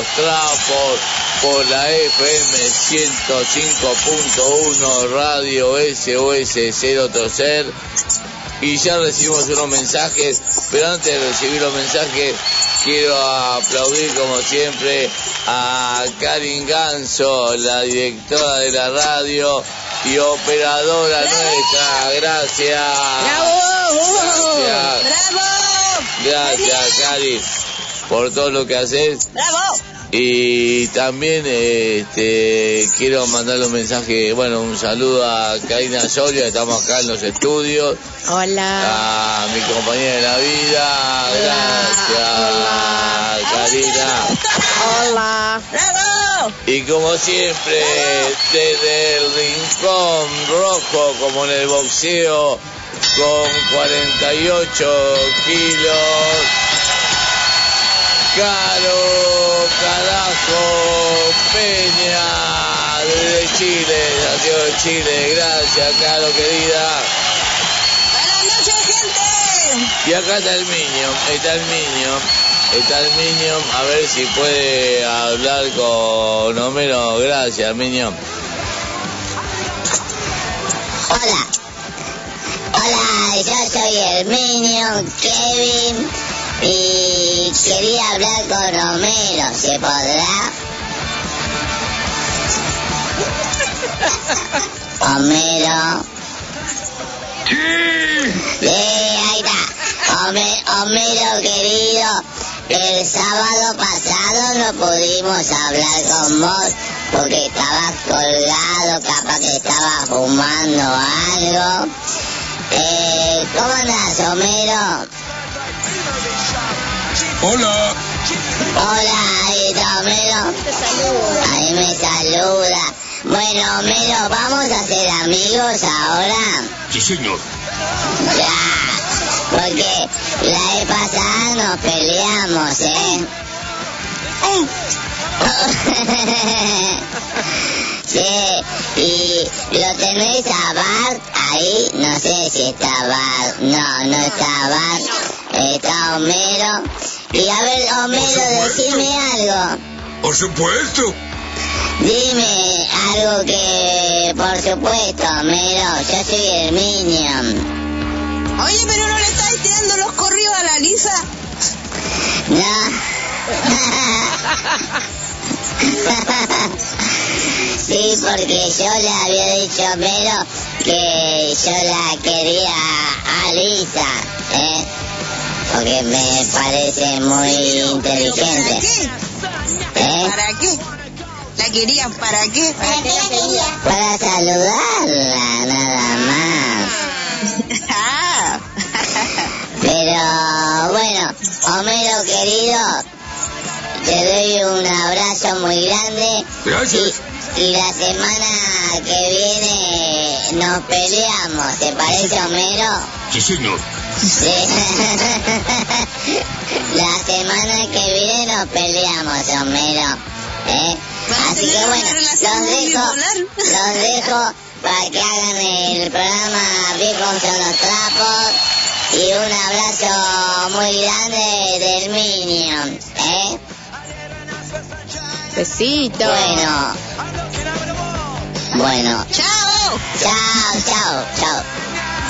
Los trapos por la FM 105.1 Radio SOS 0 Trocer y ya recibimos unos mensajes, pero antes de recibir los mensajes quiero aplaudir como siempre a Karin Ganso, la directora de la radio, y operadora nuestra. Gracias. ¡Bravo! Gracias. ¡Bravo! Gracias, Cari, por todo lo que haces. ¡Bravo! Y también este, quiero mandarle un mensaje, bueno, un saludo a Karina Soria, estamos acá en los estudios, Hola. a mi compañera de la vida, gracias, Karina. Hola. Y como siempre, desde el rincón rojo, como en el boxeo, con 48 kilos, Caro Carajo Peña, desde Chile, nació de Chile, gracias Caro querida. ¡Buenas noches, gente! Y acá está el Minion, está el Minion, está el Minion, a ver si puede hablar con Homero, gracias Minion. Hola. Hola, yo soy el Minion Kevin y quería hablar con Homero, ¿se podrá? Homero. Sí, ahí está. Home- Homero querido, el sábado pasado no pudimos hablar con vos porque estabas colgado, capaz que estabas fumando algo. Eh, ¿Cómo andás, Homero? Hola. Hola, ahí está Homero. Ahí me saluda. Bueno, Homero, ¿vamos a ser amigos ahora? Sí, señor. Ya, porque la vez pasada nos peleamos, ¿eh? sí, y lo tenés a Bart ahí, no sé si está Bart, no, no está Bart, está Homero. Y a ver, Homero, decime algo. Por supuesto. Dime algo que, por supuesto, Homero, yo soy el Minion. Oye, pero no le estáis tirando los corridos a la Lisa. No. sí, porque yo le había dicho a Homero que yo la quería a Lisa, ¿eh? Porque me parece muy ¿Para inteligente. qué? ¿Eh? ¿Para qué? ¿La querían para qué? ¿Para qué la querían? Para saludarla, nada más. Ah. Pero bueno, Homero querido, te doy un abrazo muy grande. Gracias. Y, y la semana que viene nos peleamos, ¿te parece Homero? Sí, señor. Sí. la semana que viene nos peleamos, Homero. ¿eh? ¿Van a Así que bueno, los dejo, los dejo para que hagan el programa Viejos son los trapos. Y un abrazo muy grande del Minion, ¿eh? Besito. Bueno. Bueno. ¡Chao! Chao, chao, chao.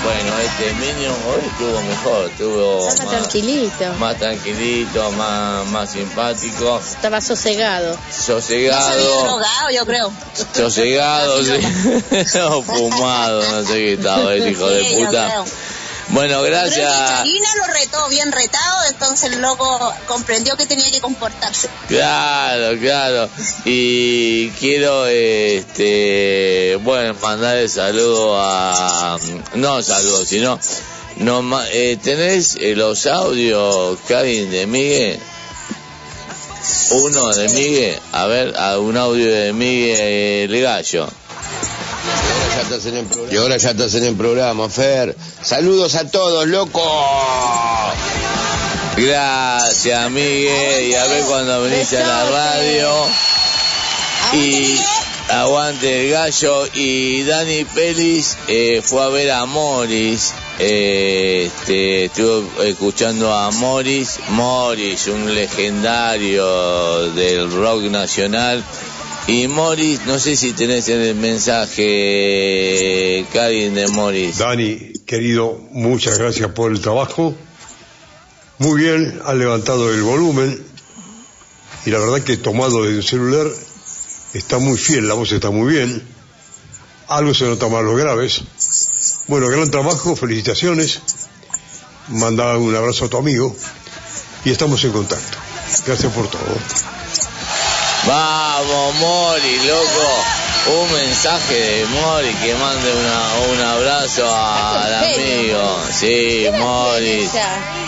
Bueno, este Minion hoy estuvo mejor, estuvo Estaba más, tranquilito. más tranquilito, más, más simpático, Estaba sosegado. Sosegado, drogado, yo creo. sosegado, sí. no, fumado, no sé qué estaba el hijo de Sí, yo puta. Bueno, Creo que gracias. Karina lo retó bien retado, entonces el loco comprendió que tenía que comportarse. Claro, claro. Y quiero, este, bueno, mandarle saludo a, no saludo, sino, no, eh, ¿tenés eh, los audios, Karin, de Miguel? Uno de Miguel, a ver, a un audio de Miguel el Gallo. Y ahora ya estás en el programa, Fer. Saludos a todos, loco. Gracias, Miguel, y a ver cuando venís a la radio. Y aguante el gallo. Y Dani Pelis eh, fue a ver a Morris. Eh, este, estuvo escuchando a Morris. Morris, un legendario del rock nacional. Y Morris, no sé si tenés en el mensaje, Karin de Morris. Dani, querido, muchas gracias por el trabajo. Muy bien, ha levantado el volumen. Y la verdad que tomado desde el celular está muy fiel, la voz está muy bien. algo se nota más los graves. Bueno, gran trabajo, felicitaciones. Manda un abrazo a tu amigo y estamos en contacto. Gracias por todo. Vamos, Mori, loco. Un mensaje de Mori que mande una, un abrazo al amigo. Sí, Mori.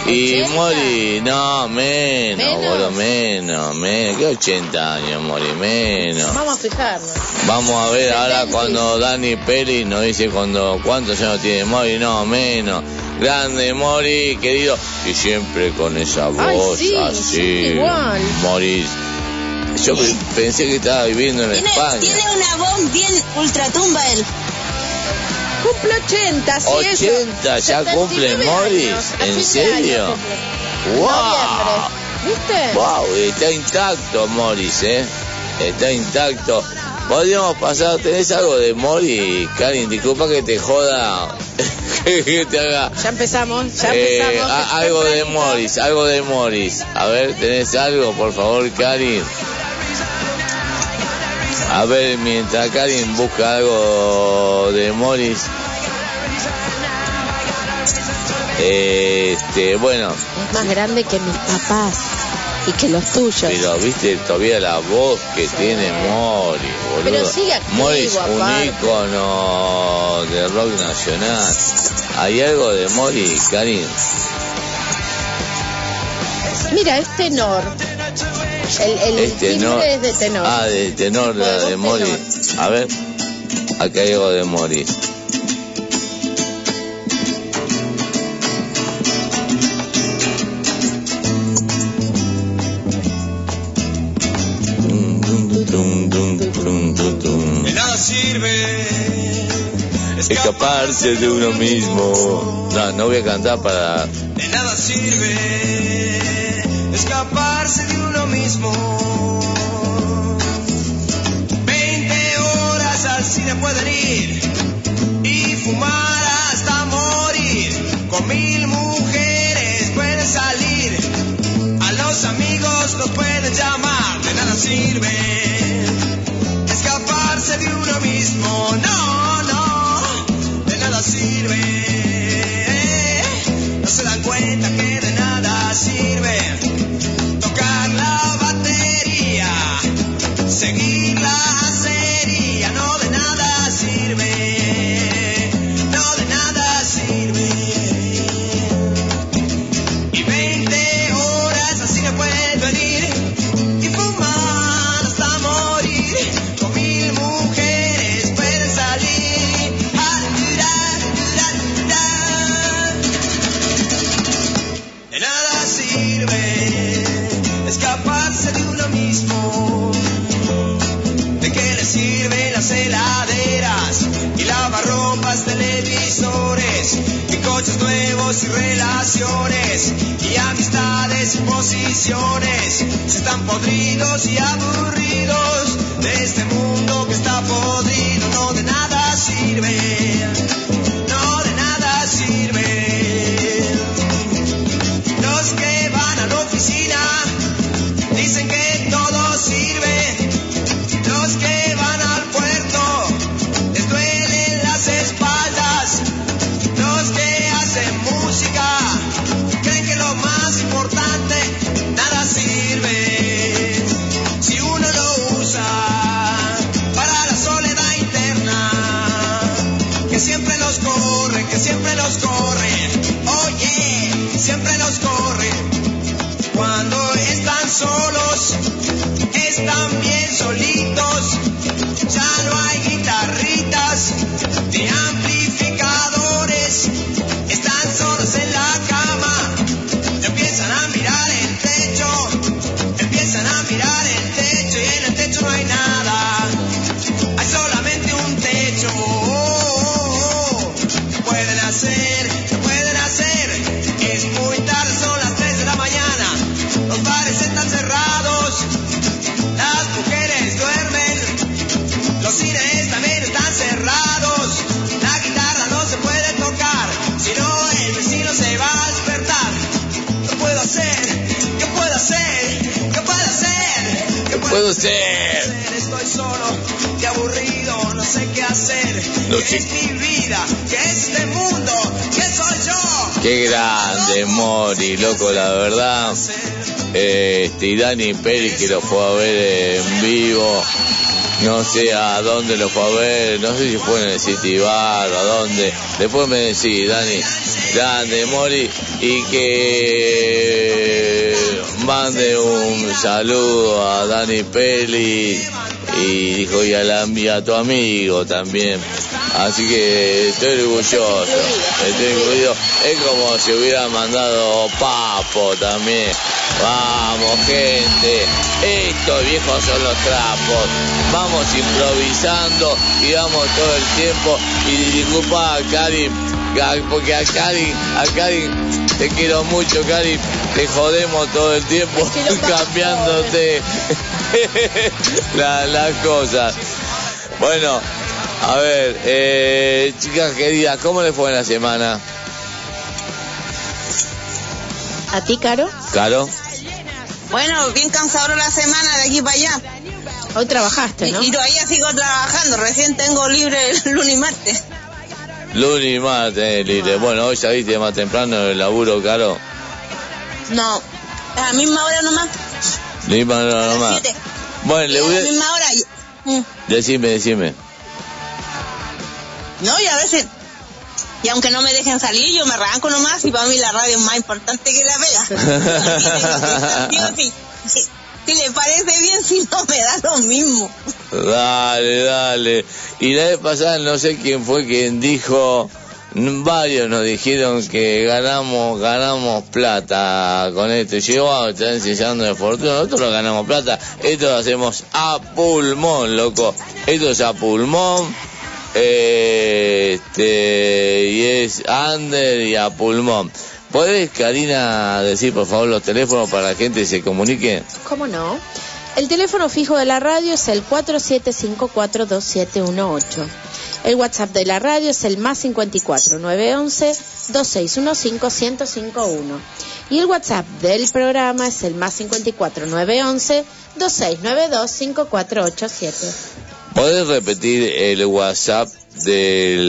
Y Mori, no, menos, ¿Menos? boludo, menos, menos. ¿Qué 80 años, Mori? Menos. Vamos a fijarnos. Vamos a ver ahora cuando Dani Pérez nos dice cuando cuántos años tiene Mori, no, menos. Grande Mori, querido. Y siempre con esa Ay, voz sí, así. sí, igual. Moris. Yo pe- pensé que estaba viviendo en Tiene, España. tiene una voz bien ultratumba él. Cumple 80, sí, 80, eso. ya 79 cumple Morris. ¿En serio? ¡Wow! ¿Viste? Wow, está intacto Morris, ¿eh? Está intacto. Podríamos pasar, ¿tenés algo de Morris? Karin, disculpa que te joda. que te haga. Ya empezamos, ya Eh, empezamos. a- algo de. Morris, algo de Morris. A ver, ¿tenés algo, por favor, Karin? A ver, mientras Karin busca algo de Morris. Este, bueno, Es más grande que mis papás y que los tuyos. pero viste todavía la voz que tiene Morris, boludo. Pero sigue activo, Morris, un ícono de rock nacional. ¿Hay algo de Morris, Karin? Mira, es tenor. El, el Es tenor. timbre es de tenor. Ah, de tenor, la de Morris. A ver, acá hay algo de sirve Escaparse de uno mismo. No, no voy a cantar para. De nada sirve escaparse de uno mismo. 20 horas al cine pueden ir y fumar hasta morir. Con mil mujeres pueden salir. A los amigos los pueden llamar. De nada sirve relaciones y amistades y posiciones? Si están podridos y aburridos de este mundo que está podrido, no de nada sirve. Loco, la verdad. Este, y Dani Pérez que lo fue a ver en vivo. No sé a dónde lo fue a ver, no sé si fue en el City Bar a dónde. Después me decís, Dani, grande, Mori, y que mande un saludo a Dani Peli y dijo y a, la, y a tu amigo también. Así que estoy orgulloso, estoy incluido. Es como si hubiera mandado Papo también. Vamos, gente. Estos viejos son los trapos. Vamos improvisando y vamos todo el tiempo. Y disculpa a Karim, porque a Karim, a Karim, te quiero mucho, Karim. Te jodemos todo el tiempo cambiándote la- las cosas. Bueno, a ver, eh, chicas queridas, ¿cómo les fue en la semana? ¿A ti, Caro? ¿Caro? Bueno, bien cansadora la semana de aquí para allá. Hoy trabajaste, Y, ¿no? y todavía sigo trabajando, recién tengo libre el lunes y martes. Lunes y martes, libre. Bueno, hoy saliste más temprano del laburo, Caro. No, a la misma hora nomás. Ni para A las nomás. Bueno, le a voy la a... misma hora. y- Mm. Decime, decime. No, y a veces, y aunque no me dejen salir, yo me arranco nomás y para mí la radio es más importante que la. Digo, si, si, si le parece bien, si no me da lo mismo. Dale, dale. Y la vez pasada no sé quién fue quien dijo, varios nos dijeron que ganamos, ganamos plata con esto. Y yo, wow, están enseñando de fortuna, nosotros no ganamos plata, esto lo hacemos a pulmón, loco. Esto es a pulmón. Este, y es under y a pulmón. ¿Puedes, Karina, decir por favor los teléfonos para que la gente se comunique? ¿Cómo no? El teléfono fijo de la radio es el 47542718. El WhatsApp de la radio es el más 54 911 2615 1051. Y el WhatsApp del programa es el más 54 911 2692 5487. ¿Podés repetir el WhatsApp del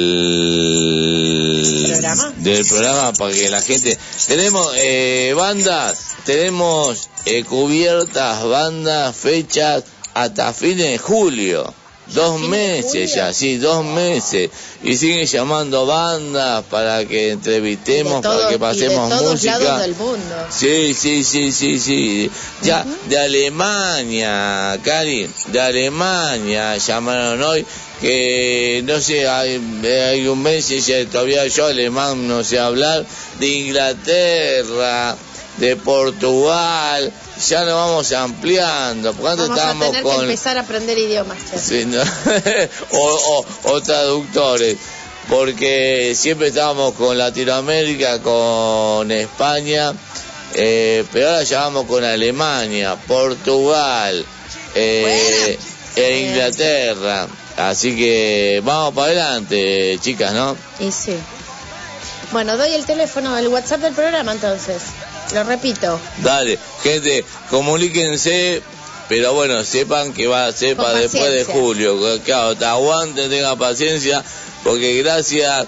¿Programa? del programa para que la gente tenemos eh, bandas tenemos eh, cubiertas bandas fechas hasta fines de julio dos ¿Fines de meses ya sí dos meses. Y siguen llamando bandas para que entrevistemos todo- para que y de pasemos todos música. lados del mundo. Sí, sí, sí, sí, sí. Ya, de Alemania, Cari, de Alemania llamaron hoy que no sé, hay, hay un mes y ya todavía yo alemán no sé hablar, de Inglaterra, de Portugal, ya nos vamos ampliando. antes Vamos a estábamos tener que con empezar a aprender idiomas. Sí, ¿no? o, o, o traductores, porque siempre estábamos con Latinoamérica, con España, eh, pero ahora ya vamos con Alemania, Portugal eh, e Inglaterra. Así que vamos para adelante, chicas, ¿no? Y sí. Bueno, doy el teléfono, el WhatsApp del programa entonces. Lo repito. Dale, gente, comuníquense, pero bueno, sepan que va a ser Con para después de julio. Claro, te aguanten, tengan paciencia, porque gracias.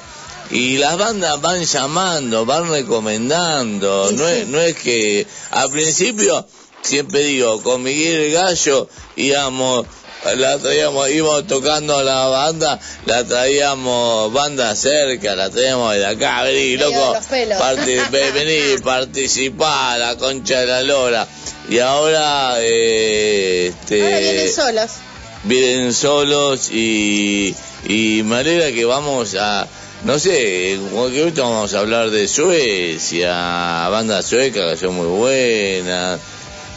Y las bandas van llamando, van recomendando. No, es, no es que al principio, siempre digo, con Miguel el Gallo íbamos la traíamos, íbamos tocando la banda, la traíamos banda cerca, la traíamos de acá, vení, loco, de los pelos. parti- ve- vení, participá, la concha de la lora. Y ahora, eh, este, Ahora vienen solos. vienen solos y, y me alegra que vamos a, no sé, momento vamos a hablar de Suecia, banda sueca que son muy buenas,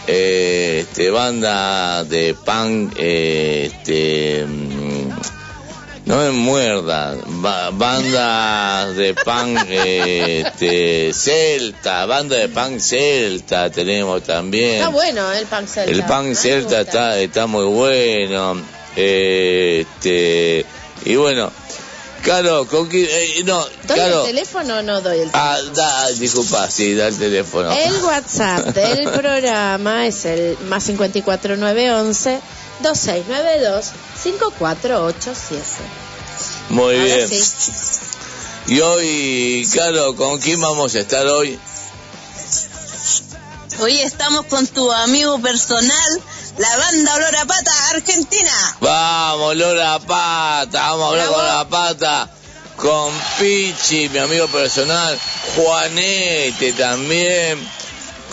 eh, este, banda de punk, eh, este, mm, no me muerda, ba- banda de punk, eh, este, celta, banda de punk celta tenemos también. Está bueno el pan celta. El me celta está, está muy bueno. Eh, este, y bueno, Caro, con quién- eh, no, ¿Doy el teléfono o no doy el teléfono? ah, da, disculpa, sí, da el teléfono. El WhatsApp del programa es el más 54911 2692-5487. Muy Ahora bien. sí. Y hoy, Caro, ¿con quién vamos a estar hoy? Hoy estamos con tu amigo personal, la banda Olor a Pata Argentina. Vamos, Lola Pata, vamos a hablar con la Pata, con Pichi, mi amigo personal, Juanete también,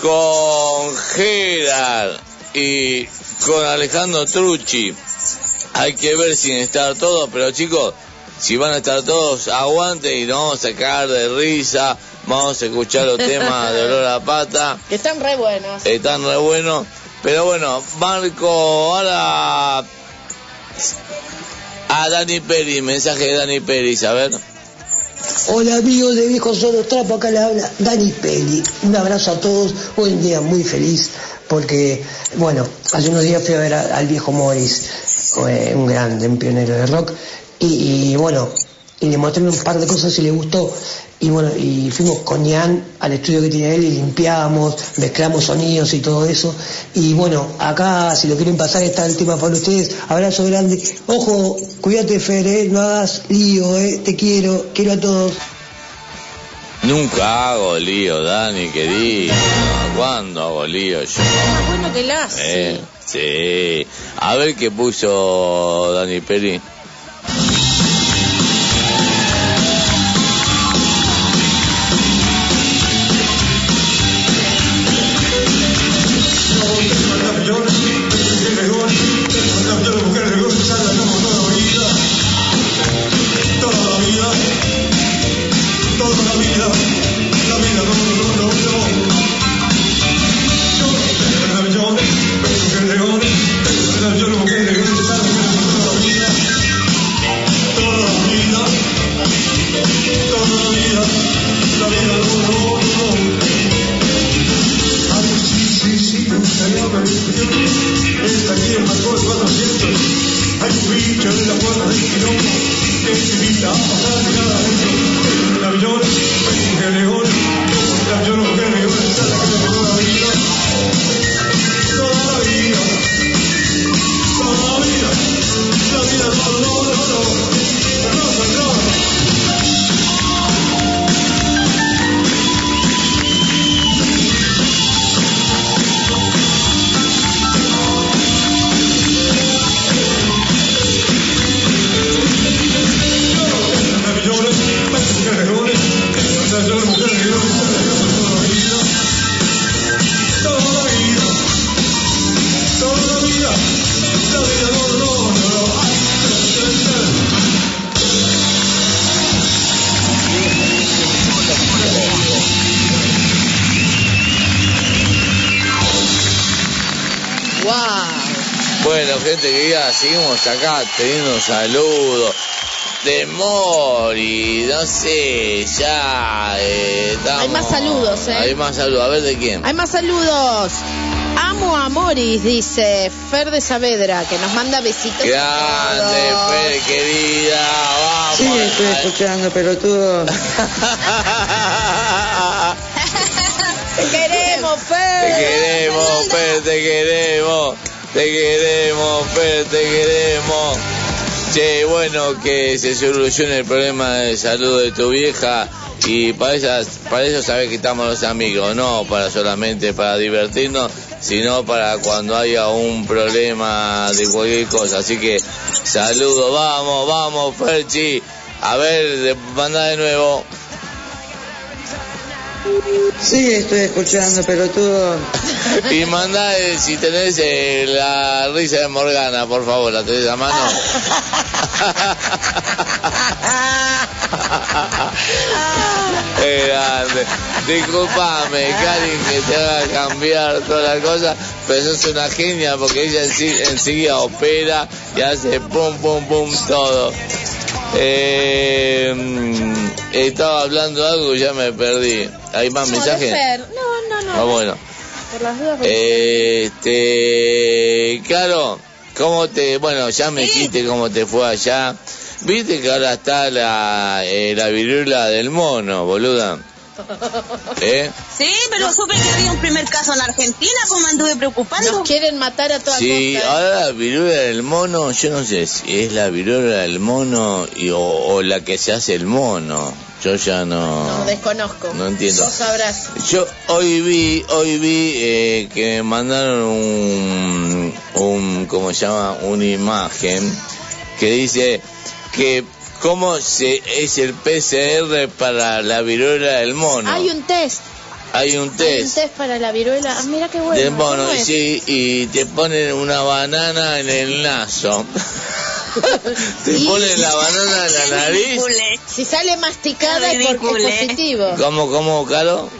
con Gerard y con Alejandro Trucci. Hay que ver sin estar todos, pero chicos, si van a estar todos, aguanten y nos vamos a cagar de risa, vamos a escuchar los temas de Olor a Pata. Que están re buenos. Están re buenos. Pero bueno, Marco, ahora a Dani Peri, mensaje de Dani Peri, a. Hola amigos de Viejo Solo Trapo, acá le habla Dani Peli. Un abrazo a todos, hoy un día muy feliz porque, bueno, hace unos días fui a ver al viejo Morris, un grande, un pionero de rock, y, bueno, y le mostré un par de cosas y le gustó. Y bueno, y fuimos con Ian al estudio que tiene él y limpiamos, mezclamos sonidos y todo eso. Y bueno, acá si lo quieren pasar está el tema para ustedes. Abrazo grande. Ojo, cuídate Fer, eh, no hagas lío, eh, te quiero, quiero a todos. Nunca hago lío, Dani, querido. ¿Cuándo hago lío yo? Ah, bueno que la hace. Eh, sí. A ver qué puso Dani Peri. Teniendo saludos de Mori, no sé, ya eh, estamos- Hay más saludos, ¿eh? Hay más saludos, a ver de quién. Hay más saludos. Amo a Moris, dice Fer de Saavedra, que nos manda besitos. Grande, Fer, querida, vamos. Sí, estoy escuchando, pelotudo. Te queremos, Te Fer. queremos, Fer, te queremos. Te queremos, Fer, te queremos. Che, bueno, que se solucione el problema de salud de tu vieja y para, esas, para eso sabes que estamos los amigos, no para solamente para divertirnos, sino para cuando haya un problema de cualquier cosa. Así que saludos, vamos, vamos, Ferchi. A ver, manda de nuevo. Sí, estoy escuchando, pelotudo. Y manda eh, si tenés eh, la risa de Morgana, por favor, la tenés a mano. Grande. Disculpame, Karin, que te haga cambiar toda la cosa, pero sos una genia porque ella enseguida opera y hace pum, pum, pum, todo. Eh, estaba hablando algo y ya me perdí. ¿Hay más No, mensajes? No, no, no. Ah, bueno. Por las dudas. Este, claro, ¿cómo te, bueno, ya me dijiste cómo te fue allá. Viste que ahora está la, eh, la viruela del mono, boluda. ¿Eh? Sí, pero supe que había un primer caso en Argentina, pues me anduve preocupando. Nos quieren matar a toda Sí, costa. ahora la viruela del mono, yo no sé si es la viruela del mono y, o, o la que se hace el mono. Yo ya no... No, desconozco. No entiendo. Vos sabrás. Yo hoy vi, hoy vi eh, que me mandaron un, un, ¿cómo se llama? Una imagen que dice que cómo se es el PCR para la viruela del mono. Hay un test. Hay un Hay un test test para la viruela. Ah, mira qué bueno. del mono, sí, y te ponen una banana en el naso. te ponen la banana en la nariz. Si sale masticada es porque es positivo. ¿Cómo, cómo, Caro?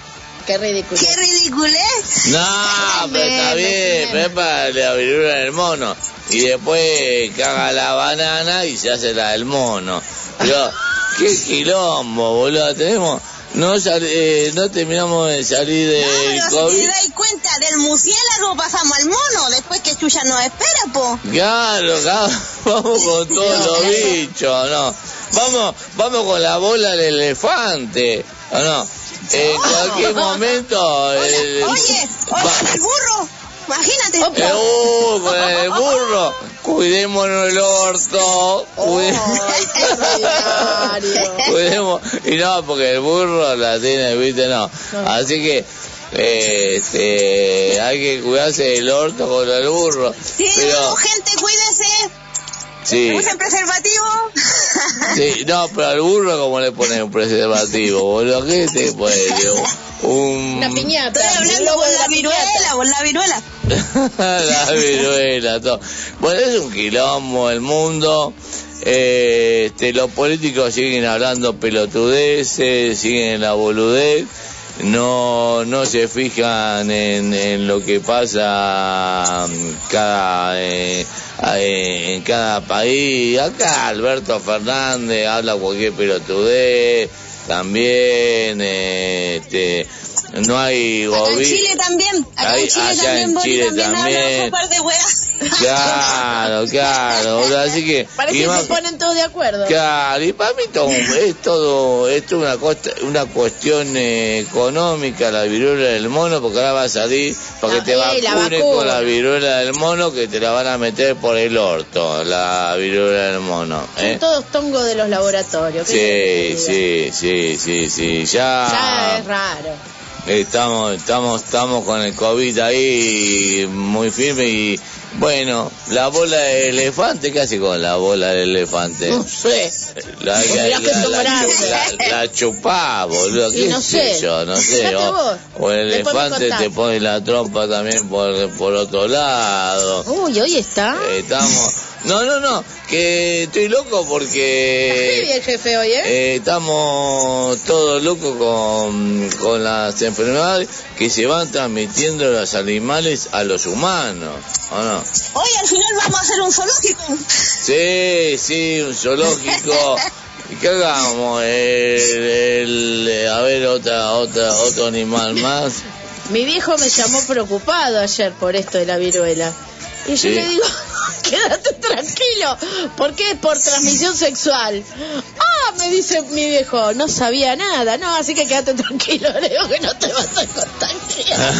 Qué ridículo. ¡Qué ridiculez! No, pero está bien, pero es para la viruela del mono. Y después caga la banana y se hace la del mono. Pero, qué quilombo, boludo. Tenemos, no, sal- eh, no terminamos de salir del Pero si COVID. te das cuenta del murciélago pasamos al mono, después que Chuya nos espera, po. Claro, claro, vamos con todos los bichos, ¿no? Vamos, vamos con la bola del elefante, ¿o no? En cualquier momento... el- Oye, oye, el burro, imagínate. Uh, con el burro. Cuidémonos el orto. qué ordinario. Cuidemos. Y no, porque el burro la tiene, viste, no. Así que. eh, este, hay que cuidarse del orto con el burro. Sí, Pero, gente, cuídense. Sí, Usen preservativo. sí, no, pero al burro, como le ponen un preservativo, boludo? ¿Qué te pone? Un. Una piñata. Estoy hablando con la viruela, con la viruela. la viruela, todo. Bueno, es un quilombo el mundo. Eh, este, los políticos siguen hablando pelotudeces, siguen en la boludez. No, no se fijan en, en lo que pasa mm, cada, eh, eh, en cada país. Acá Alberto Fernández habla cualquier pelotudez. También, eh, este, no hay Acá en gobierno. Chile también. Acá Ahí- en Chile allá también, en Chile también, también. habla un par de weas. Claro, claro, así que... Parece que más- se ponen todos de acuerdo. Claro, y para mí todo, es todo, esto es una, costa, una cuestión eh, económica, la viruela del mono, porque ahora va a salir para que La- te eh, la vacuna. con la viruela del mono, que te la van a meter por el orto, la viruela del mono. Son ¿eh? todos tongos de los laboratorios. ¿qué Sí, sí, sí, sí, sí? Ya ya es raro. Estamos, estamos, estamos con el COVID ahí muy firme y bueno, la bola de elefante, ¿qué hace con la bola de elefante? No sé. La, la, la- la chupá, boludo, qué no sé yo, no sé. O, o el elefante te pone la trompa también por, por otro lado. Uy, hoy está. Estamos... No, no, no, que estoy loco Está porque... heavy el jefe hoy, ¿eh? Eh, estamos todos locos con, con las enfermedades que se van transmitiendo los animales a los humanos, ¿o no? Oye, al final vamos a hacer un zoológico. Sí, sí, un zoológico. ¿Y qué hagamos? El, el- a ver, otra, otra, otro animal más. Mi viejo me llamó preocupado ayer por esto de la viruela. Y yo Sí. le digo, quédate tranquilo, porque es por transmisión sexual. Ah, me dice mi viejo, no sabía nada, no, así que quédate tranquilo, le digo que no te vas a contagiar.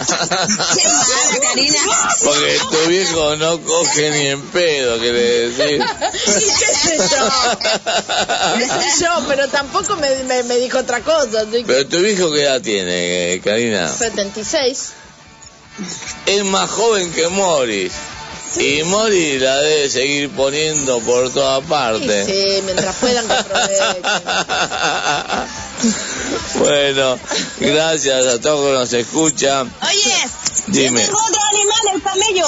Qué mala, Karina. Porque tu viejo no coge ni en pedo, quiere decir. ¿Y qué sé yo? ¿Qué sé yo? Pero tampoco me, me, me dijo otra cosa. así que- Pero tu viejo qué edad tiene, eh, Karina? 76. Es más joven que Morris. Y Morris la debe seguir poniendo por todas Sí, partes. sí, mientras puedan que bueno, gracias a todos que nos escuchan. Oye, Dime. yo tengo otro animal, el camello.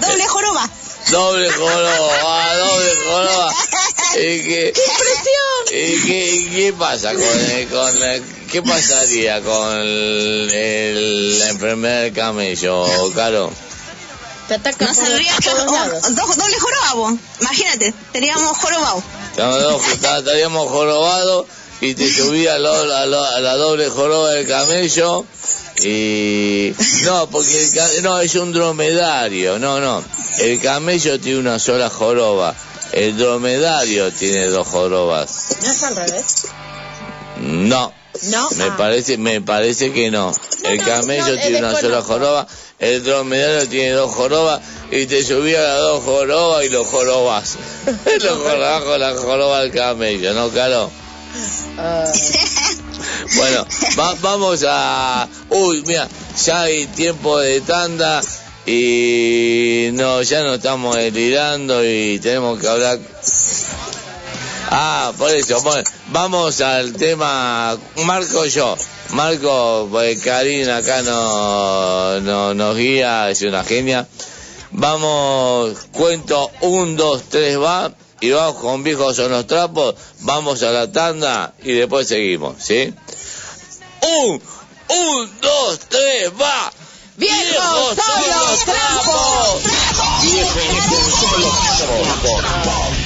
Doble joroba. Doble joroba, doble joroba. ¿Y qué, ¿Y qué, y qué pasa con, el- con el- qué pasaría con el- el- la enfermedad del camello, Caro? Te ataca No saldría oh, doble joroba, vos. Imagínate, teníamos jorobado. Estaríamos jorobados y te subía a, lo- a lo- a la doble joroba del camello y no porque el ca- no es un dromedario no no el camello tiene una sola joroba el dromedario tiene dos jorobas ¿No es al revés? No. No. Me Ah. parece, me parece que no. el camello no, tiene una sola joroba, el dromedario tiene dos jorobas y te subía a las dos jorobas y los jorobas. los jorobas con la joroba del camello, ¿no, Caro? Ah, Bueno, va- vamos a... Uy, mira, ya hay tiempo de tanda y no, ya no estamos delirando y tenemos que hablar... Ah, por eso, bueno, vamos al tema Marco yo. Marco, pues Karina acá no, no, nos guía, es una genia. Vamos, cuento un, dos, tres, va, y vamos con viejos son los trapos, vamos a la tanda y después seguimos, ¿sí? Un, un, dos, tres, va. ¡Viejos son los trapos! Viejos son los trapos.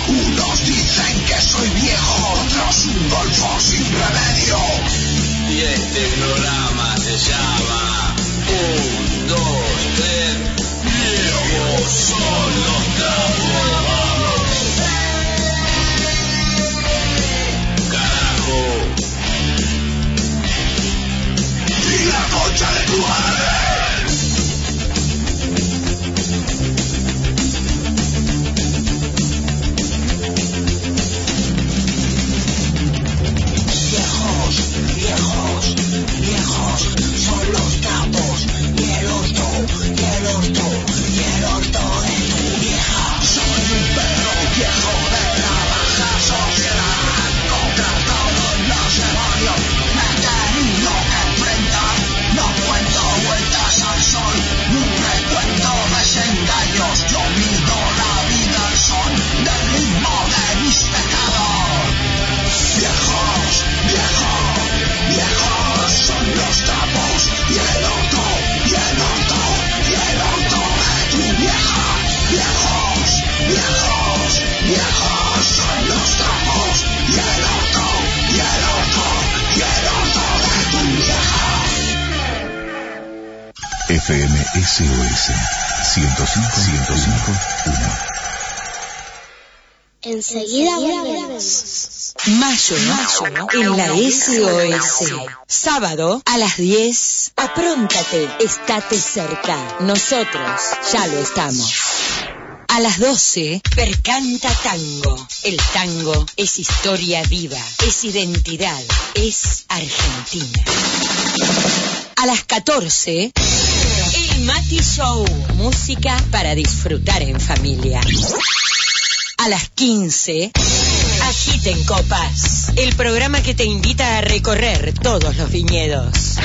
este programa se llama Un, dos, Mayo, en la SOS. Sábado a las 10. Apróntate, estate cerca. Nosotros ya lo estamos. A las 12, Percanta Tango. El tango es historia viva, es identidad, es Argentina. A las 14, El Mati Show. Música para disfrutar en familia. A las 15, Agiten Copas. El programa que te invita a recorrer todos los viñedos.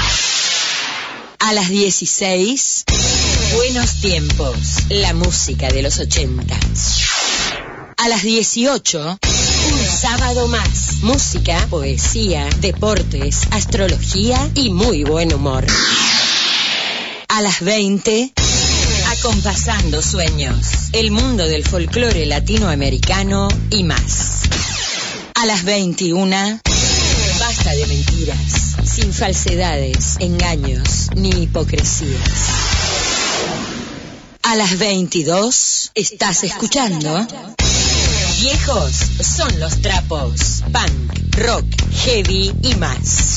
A las 16, Buenos Tiempos. La música de los 80. A las 18, un sábado más. Música, poesía, deportes, astrología y muy buen humor. A las 20, Acompasando Sueños. El mundo del folclore latinoamericano y más. A las 21, Basta de mentiras. Sin falsedades, engaños ni hipocresías. A las 22, estás escuchando. Viejos son los trapos. Punk, rock, heavy y más.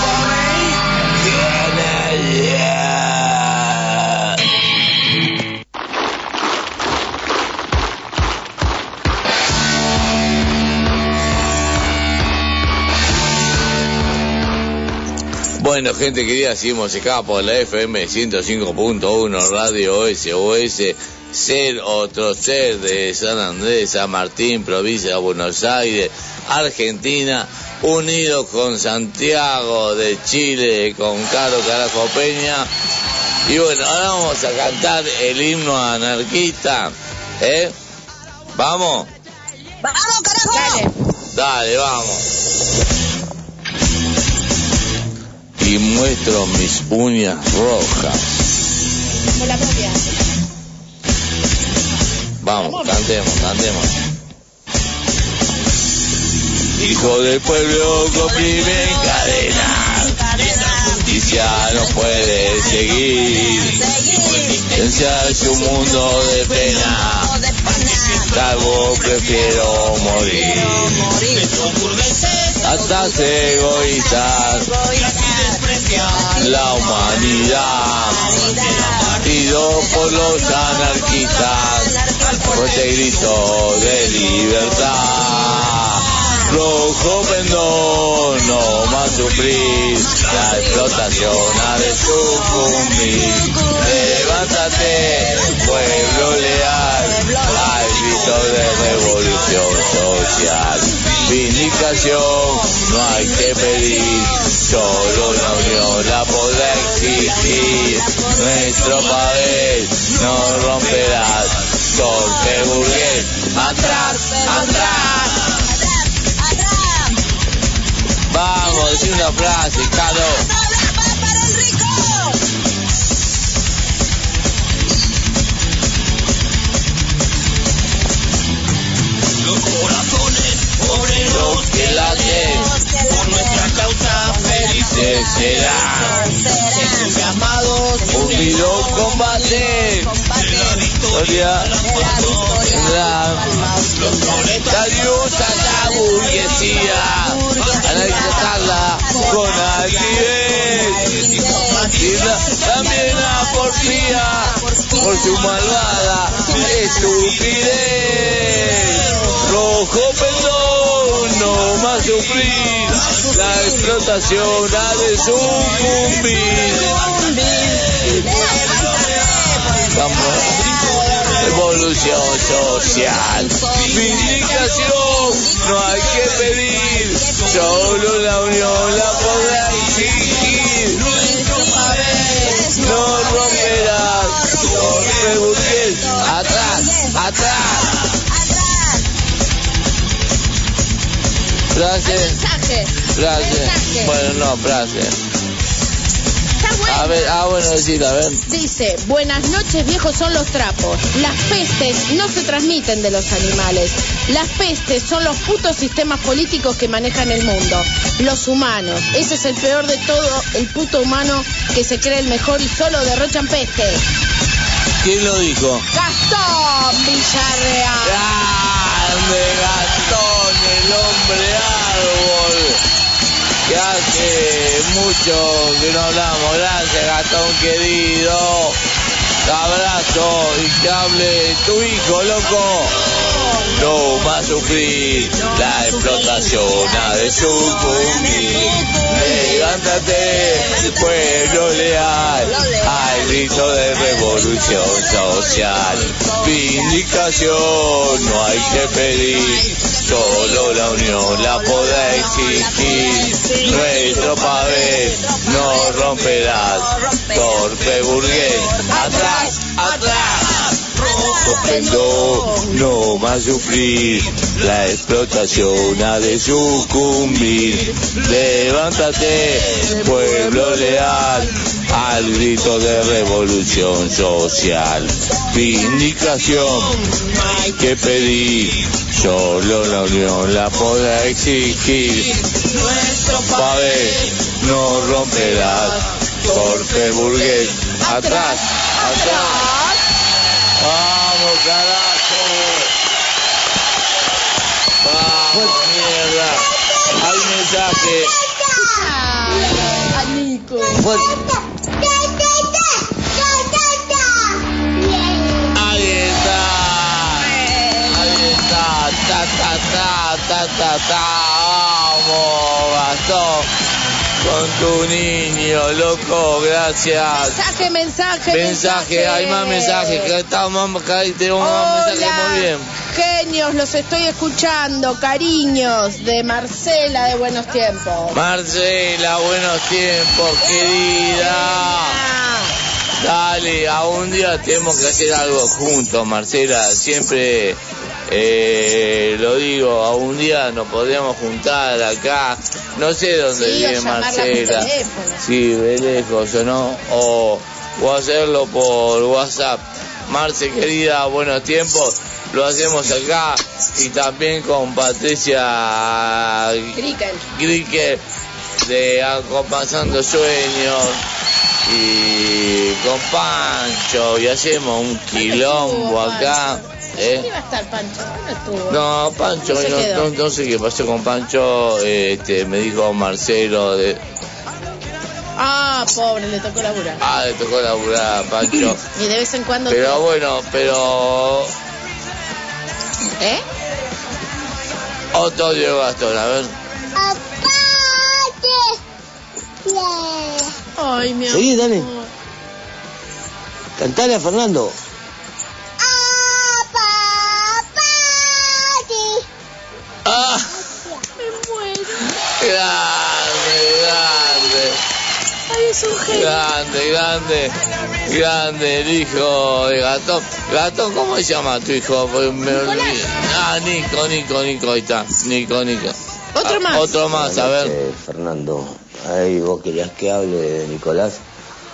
Bueno, gente querida, seguimos acá por la FM 105.1 Radio SOS, ser otro ser de San Andrés, San Martín, provincia de Buenos Aires, Argentina, unido con Santiago de Chile, con Caro Carajo Peña. Y bueno, ahora vamos a cantar el himno anarquista, ¿eh? ¿Vamos? ¡Vamos, carajo! Dale, vamos. Y muestro mis uñas rojas. Como la propia. Vamos, cantemos, cantemos. Hijo del pueblo comprime en cadena. Esta justicia no puede seguir. Violencia es un mundo de pena. Salvo prefiero morir. Atas egoístas. La humanidad. Pido por los anarquistas. Por este grito de libertad. Rojo pendón, no más sufrir, la explotación ha de sucumbir. Levántate, pueblo leal, al grito de revolución social. Vindicación, no hay que pedir, solo la unión la podrá exigir. Nuestro papel no romperás, torpe burgués, atrás, atrás. Vamos, decir una frase, Caro. Los corazones obreros que laten por nuestra causa felices serán. Entusiasmados, unidos combate. La victoria vendrá. Adiós a la burguesía. Con altivez. Y la- también a porfía por su malvada estupidez. Rojo perdón, no más sufrir. La explotación ha de sucumbir. Vamos. Evolución social, vindicación, no hay que pedir, solo la unión la podrá exigir. No romperás, torpe burgués, atrás, atrás. Frase, Mensaje. frase, Mensaje. bueno, no, frase. Está bueno. A ver, ah, bueno, decir, a ver. Dice, buenas noches viejos son los trapos. Las pestes no se transmiten de los animales. Las pestes son los putos sistemas políticos que manejan el mundo. Los humanos. Ese es el peor de todo, el puto humano que se cree el mejor y solo derrochan peste. ¿Quién lo dijo? Gastón Villarreal. Grande Gastón, hombre árbol, que hace mucho que no hablamos. Gracias Gastón querido. Abrazo y que hable tu hijo, loco. No más sufrir la explotación ha de sucumbir. Levántate, pueblo leal, al grito de revolución social. Vindicación no hay que pedir, solo la unión la podrá exigir. Nuestro papel no romperás, torpe burgués, atrás. Rojo no más sufrir, la explotación ha de sucumbir. Levántate, pueblo leal, al grito de revolución social. Vindicación hay que pedir, solo la unión la podrá exigir. Nuestro papel no romperás, torpe burgués, atrás, atrás. Vamos, carajo. Vamos, mierda. Hay mensaje. A Nico. Ahí está. Ahí está. Ta, ta, ta, ta, ta, ta. Vamos, Gastón. Con tu niño, loco, gracias. Mensaje, mensaje, Mensaje, hay más mensajes. Que estamos, más mensajes muy bien. Genios, los estoy escuchando. Cariños de Marcela de Buenos Tiempos. Marcela, buenos tiempos, querida. Dale, a un día tenemos que hacer algo juntos, Marcela. Siempre eh, lo digo, a un día nos podríamos juntar acá. No sé dónde Sí, vive Marcela. Sí, de lejos o no. O, o hacerlo por WhatsApp. Marce, querida, buenos tiempos. Lo hacemos acá y también con Patricia. Grique de Acompasando Sueños y con Pancho y hacemos un quilombo acá. ¿Eh? ¿Dónde iba a estar Pancho? No estuvo. No, Pancho, no, quedó. no- no sé qué pasó con Pancho, este, me dijo Marcelo, de, Ah, pobre, le tocó laburar. ah, le tocó laburar a Pancho. Y de vez en cuando. Pero bueno, pero ¿Eh? otro Diego Gastón, a ver. Ay, mi amor. Seguí, dale. Cantale a Fernando. Ah, Me muero. grande, grande. Ay, es un genio. Grande, grande, grande, el hijo de Gatón. Gatón, ¿cómo se llama tu hijo? Me olvidé. Ah, Nico, Nico, Nico, ahí está. Nico, Nico. Otro Ah, más. Otro más, a ver. Fernando, ahí vos querías que hable de Nicolás.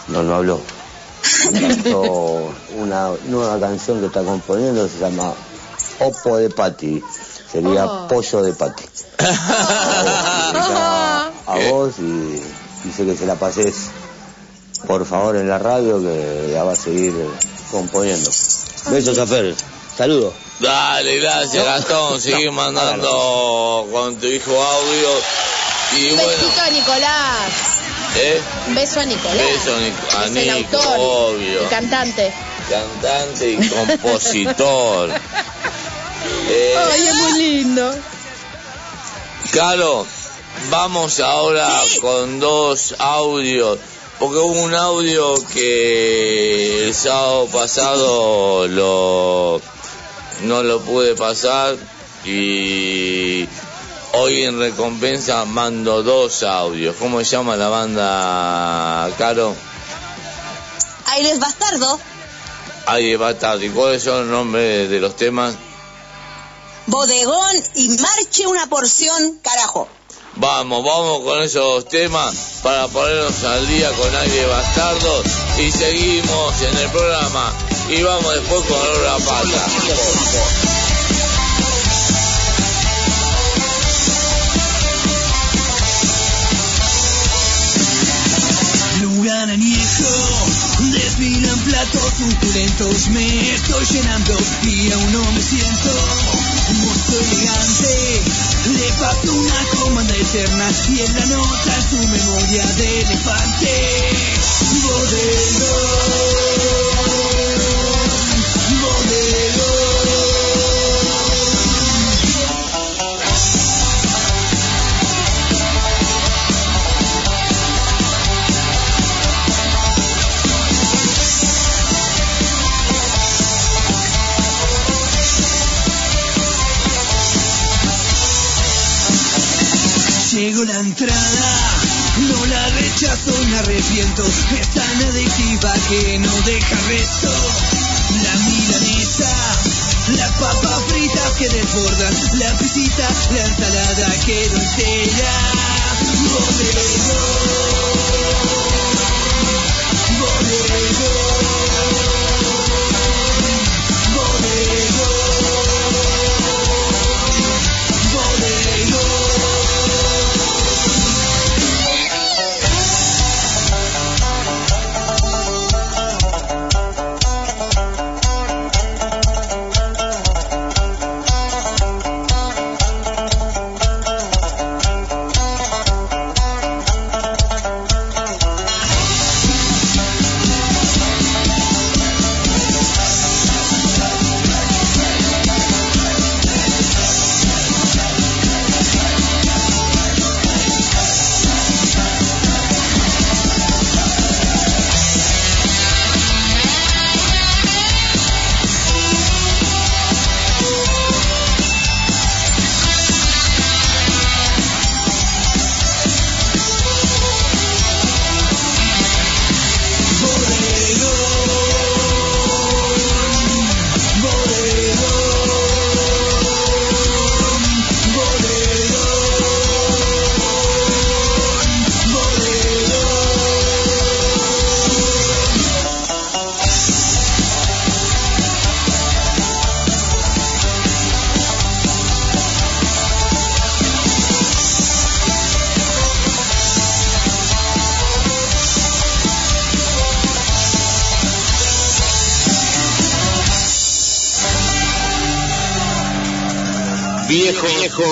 No, no habló. Cantó una nueva canción que está componiendo, se llama Opo de Pati. Sería Oh. Pollo de Pati. a vos y dice que se la pases por favor en la radio que la va a seguir componiendo. Besos a Fer. Saludos. Dale, gracias, Gastón. Sigue mandando con tu hijo audio. Y Un bueno, besito a Nicolás. ¿eh? Un beso a Nicolás. Beso a Nico, a Es el Nico, autor. obvio. El cantante. Cantante y compositor. Eh, Ay, es muy lindo. Caro, vamos ahora con dos audios. Porque hubo un audio que el sábado pasado lo no lo pude pasar y hoy en recompensa mando dos audios. ¿Cómo se llama la banda, Caro? Aires Bastardo, va tarde. ¿Y cuáles son los nombres de los temas? Bodegón y Marche una porción, carajo. Vamos, vamos con esos temas para ponernos al día con aire bastardo y seguimos en el programa y vamos después con la pata. Platos suculentos, me estoy llenando y aún no me siento un monstruo elegante. Le paso una comanda eterna y en la nota su memoria de elefante. Bodegón, llegó la entrada. No la rechazo, me arrepiento. Es tan adictiva que no deja resto. La milanesa, las papas fritas que desbordan, la pisita, la ensalada quedó entera. Bodegón, Viejo,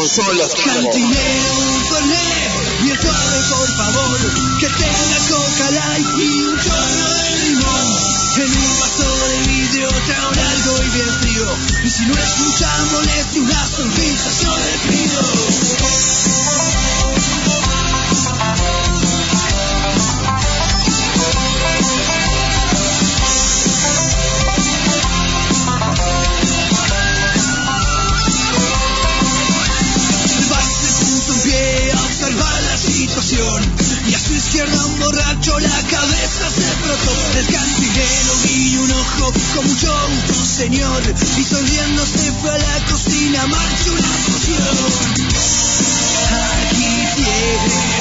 solo Cantinero, un cornet, bien suave por favor, que tenga coca light y un chorro de limón. En un vaso de vidrio trae algo y bien frío, y si no es mucha molestia, una sonrisa yo le pido. Y a su izquierda un borracho la cabeza se frotó. El cantinero guiñó un ojo con mucho gusto, señor, y sonriéndose fue a la cocina, marchó una poción. Aquí tiene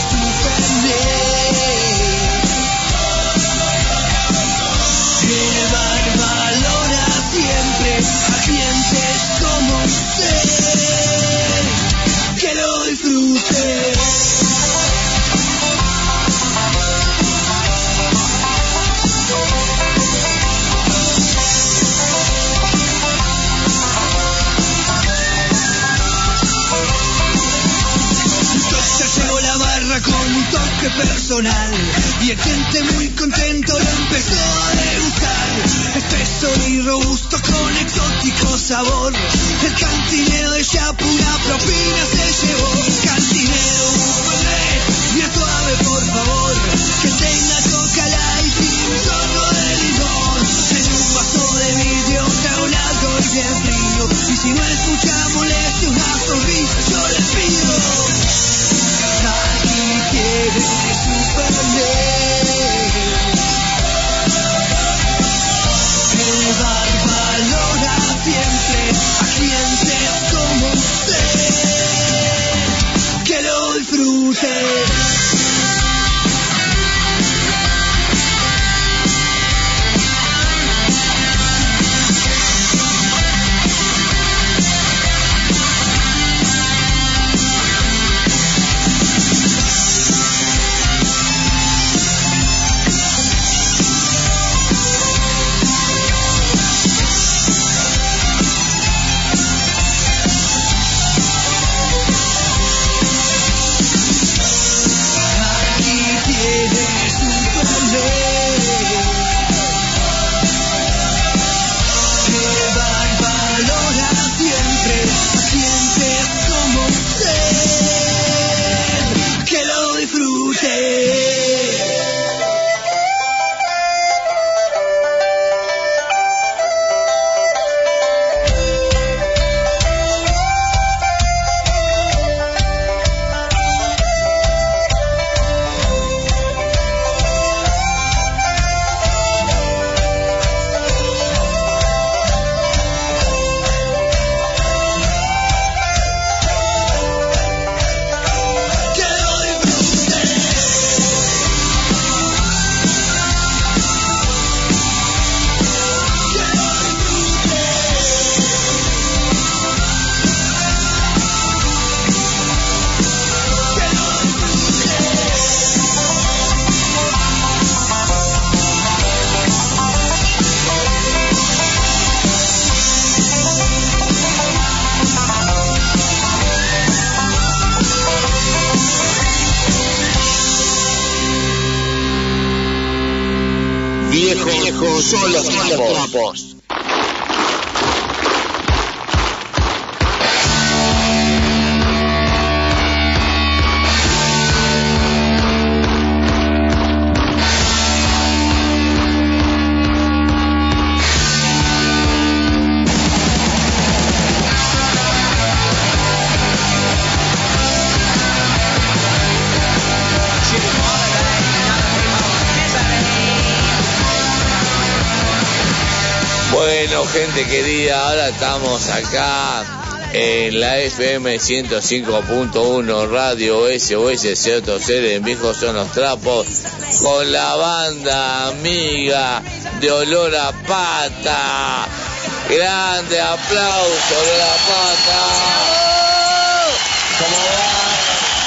y el gente muy contento lo empezó a degustar. Espeso y robusto con exótico sabor. El cantinero de ya pura propina se llevó. Cantinero, un fernet, bien suave por favor. Que tenga coca light y un chorro de limón. En un vaso de vidrio trae un y bien frío. Y si no es mucha molestia, una sonrisa yo les pido. Gente querida, ahora estamos acá en la FM 105.1 Radio SOS SOS en Viejos son los trapos con la banda amiga de Olor a Pata. Grande aplauso, Olor a Pata.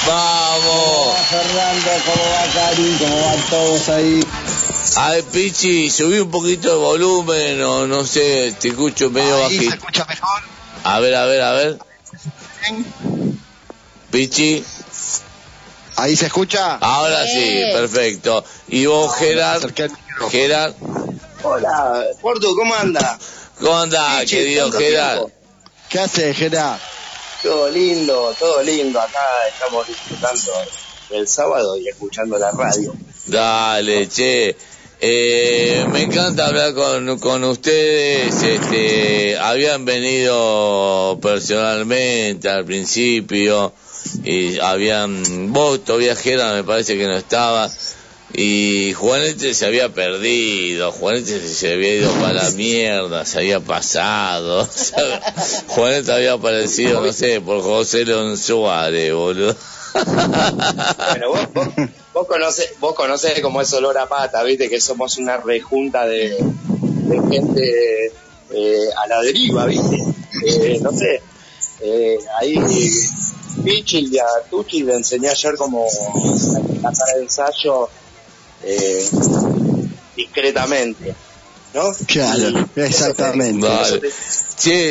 Vamos. Fernando, ¿cómo va Cari? ¿Cómo van todos ahí? Ay, Pichi, subí un poquito el volumen o no sé, te escucho medio Ahí bajito. se escucha mejor. A ver, a ver, a ver. Pichi. Ahí se escucha. Ahora sí, perfecto. Y vos, Gerard. Gerard. Hola, Porto, ¿cómo anda? ¿Cómo andás, Pichi, querido ¿cuánto Gerard? tiempo? ¿Qué hace, Gerard? Todo lindo, todo lindo. Acá estamos disfrutando del sábado y escuchando la radio. Dale, che. Eh, me encanta hablar con, con ustedes. Este, habían venido personalmente al principio y habían vos todavía Gerard me parece que no estaba y Juanete se había perdido, Juanete se había ido para la mierda, se había pasado, Juanete había aparecido, no sé, por José León Suárez, boludo. Bueno, vos conocés, vos conocés cómo es olor a pata, viste que somos una rejunta de, de gente eh, a la deriva, viste. Eh, no sé, eh, ahí Pichi y a Tucci le enseñé ayer como la cara de ensayo eh, discretamente, ¿no? Claro, exactamente. Vale.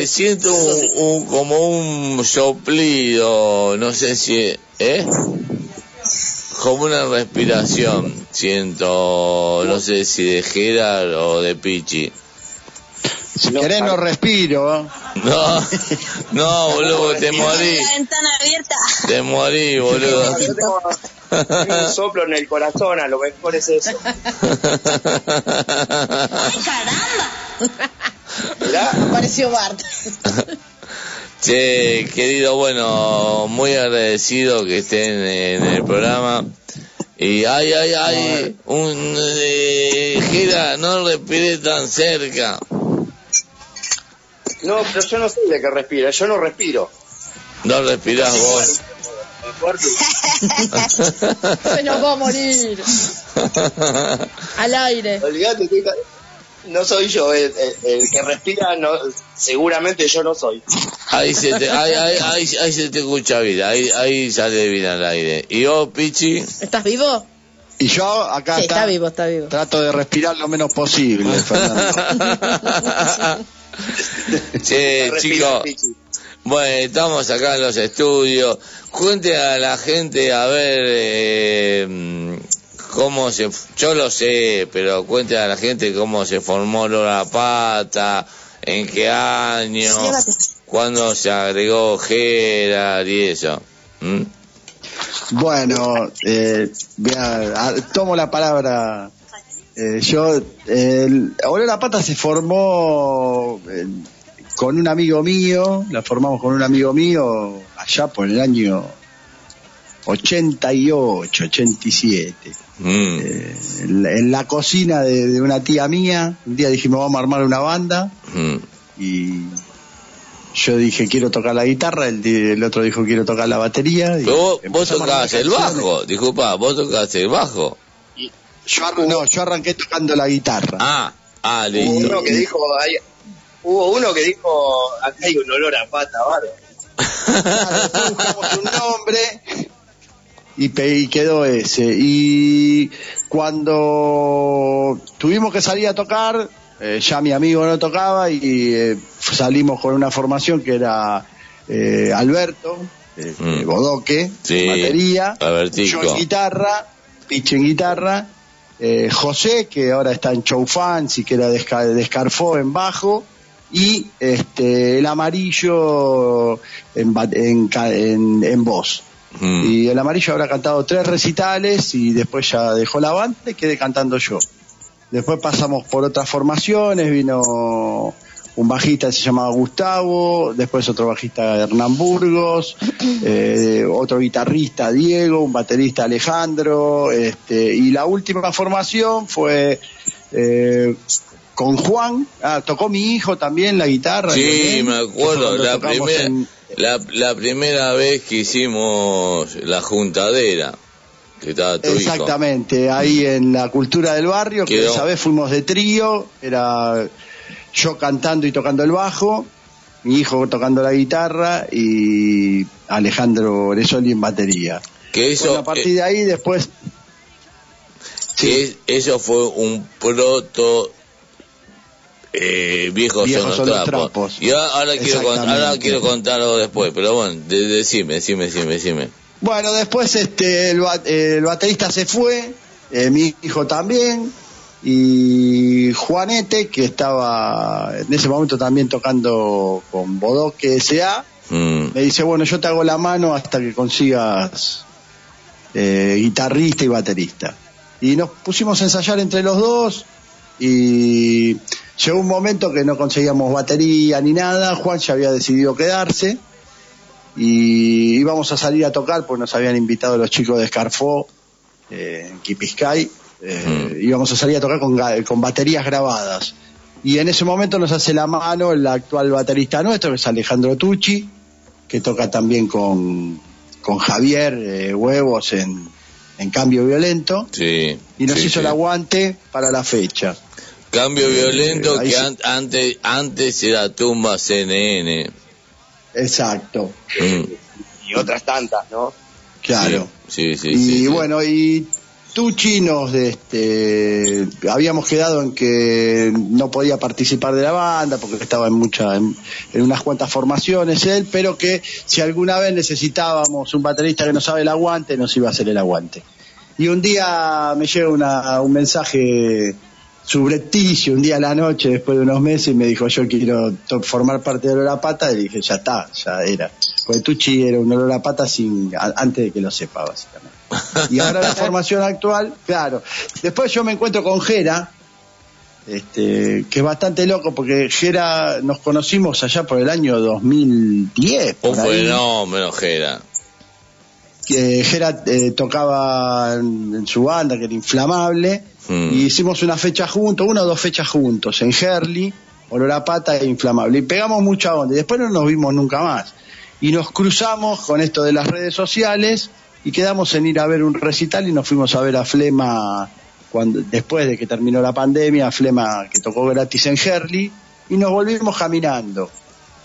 Siento un, un- como un soplido, no sé si, ¿eh? Como una respiración, siento, no sé si de Gerard o de Pichi. Si querés no respiro. No, no, boludo, te morí, La ventana abierta. te morí, boludo. Yo tengo, tengo un soplo en el corazón, a lo mejor es eso. Apareció Bart. Che, querido, bueno, muy agradecido que estén en el programa. Y ay, ay, ay, un eh, gira, no respiré tan cerca. No, pero yo no soy de que respira, yo no respiro. No respirás vos. Se nos va a morir. Al aire. Olvídate que no soy yo, el, el- el que respira, no, seguramente yo no soy. Ahí se te, ahí, ahí, ahí, ahí se te escucha vida, ahí, ahí sale bien al aire. ¿Y vos, Pichi? ¿Estás vivo? Y yo acá Sí, está- está vivo, está vivo. trato de respirar lo menos posible, Fernando. Che, chicos, bueno, estamos acá en los estudios. Cuente a la gente, a ver, eh, cómo se... Yo lo sé, pero cuente a la gente cómo se formó la Pata, en qué año, cuándo se agregó Gerard y eso. ¿Mm? Bueno, eh, a- a- tomo la palabra. Eh, yo, el Olor a Pata se formó eh, con un amigo mío, la formamos con un amigo mío allá por el año 88, 87. Eh, en, la, en la cocina de, de una tía mía, un día dijimos vamos a armar una banda Mm. y yo dije quiero tocar la guitarra, el, el otro dijo quiero tocar la batería. y vos, vos armar el bajo, disculpa, vos tocabas el bajo. Yo, arran- no, yo arranqué tocando la guitarra. Ah, ah, Hubo uno que dijo, hay- hubo uno que dijo, acá hay un olor a pata, bárbaro. buscamos un nombre y, quedó ese. Y cuando tuvimos que salir a tocar, eh, ya mi amigo no tocaba y eh, salimos con una formación que era eh, Alberto, eh, Mm. Bodoque, Sí, batería, Albertico. yo en guitarra, Piche en guitarra eh, José, que ahora está en Show Fans y que era de, en bajo, y este, el amarillo en, en, en, en voz. Y el amarillo habrá cantado tres recitales y después ya dejó la banda y quedé cantando yo. Después pasamos por otras formaciones, vino un bajista que se llamaba Gustavo, después otro bajista Hernán Burgos, eh, otro guitarrista Diego, un baterista Alejandro, este, y la última formación fue eh, con Juan, ah, tocó mi hijo también la guitarra. Sí, me acuerdo, la primera, en- la, la primera vez que hicimos la juntadera, que estaba tu hijo. Exactamente, ahí en la cultura del barrio, que esa vez fuimos de trío, era yo cantando y tocando el bajo, mi hijo tocando la guitarra y Alejandro Oresoli en batería. Que eso, Bueno, a partir de ahí después que es- eso fue un proto eh, viejos, Viejos son los son los trapos. trapos. Y ahora, quiero, ahora quiero contarlo después, pero bueno, de- decime, decime, decime, decime. Bueno, después este el baterista se fue, eh, mi hijo también, y Juanete, que estaba en ese momento también tocando con Bodoque S.A., Mm. me dice, bueno, yo te hago la mano hasta que consigas eh, guitarrista y baterista. Y nos pusimos a ensayar entre los dos y llegó un momento que no conseguíamos batería ni nada, Juan ya había decidido quedarse y íbamos a salir a tocar porque nos habían invitado los chicos de Scarfo eh, en Kipiscay, eh, íbamos a salir a tocar con, baterías grabadas. Y en ese momento nos hace la mano el actual baterista nuestro, que es Alejandro Tucci, que toca también con, con Javier eh, Huevos en, en Cambio Violento, Sí. y nos sí, hizo sí. el aguante para la fecha. Cambio violento ahí que sí. an- antes, antes era tumba CNN. Exacto, Mm. Y otras tantas, ¿no? claro. Sí, sí, y sí. sí. bueno, y Tucci nos, este, habíamos quedado en que no podía participar de la banda porque estaba en mucha, en, en unas cuantas formaciones él, pero que si alguna vez necesitábamos un baterista que nos sabe el aguante, nos iba a hacer el aguante. Y un día me llega una, un mensaje subrepticio, un día a la noche, después de unos meses, y me dijo, yo quiero formar parte de Olor Pata, y dije, ya está, ya era. Porque Tucci era un Olor Pata sin, a- antes de que lo sepa, básicamente. Y ahora la formación actual, claro. Después yo me encuentro con Jera, este, que es bastante loco, porque Jera nos conocimos allá por el año 2010. por Un fenómeno, Jera. que Jera eh, tocaba en, en su banda, que era inflamable, Mm. y hicimos una fecha juntos, una o dos fechas juntos, en Herley, Olor a Pata e Inflamable, y pegamos mucha onda, y después no nos vimos nunca más. Y nos cruzamos con esto de las redes sociales, y quedamos en ir a ver un recital, y nos fuimos a ver a Flema, cuando, después de que terminó la pandemia, Flema que tocó gratis en Herley, y nos volvimos caminando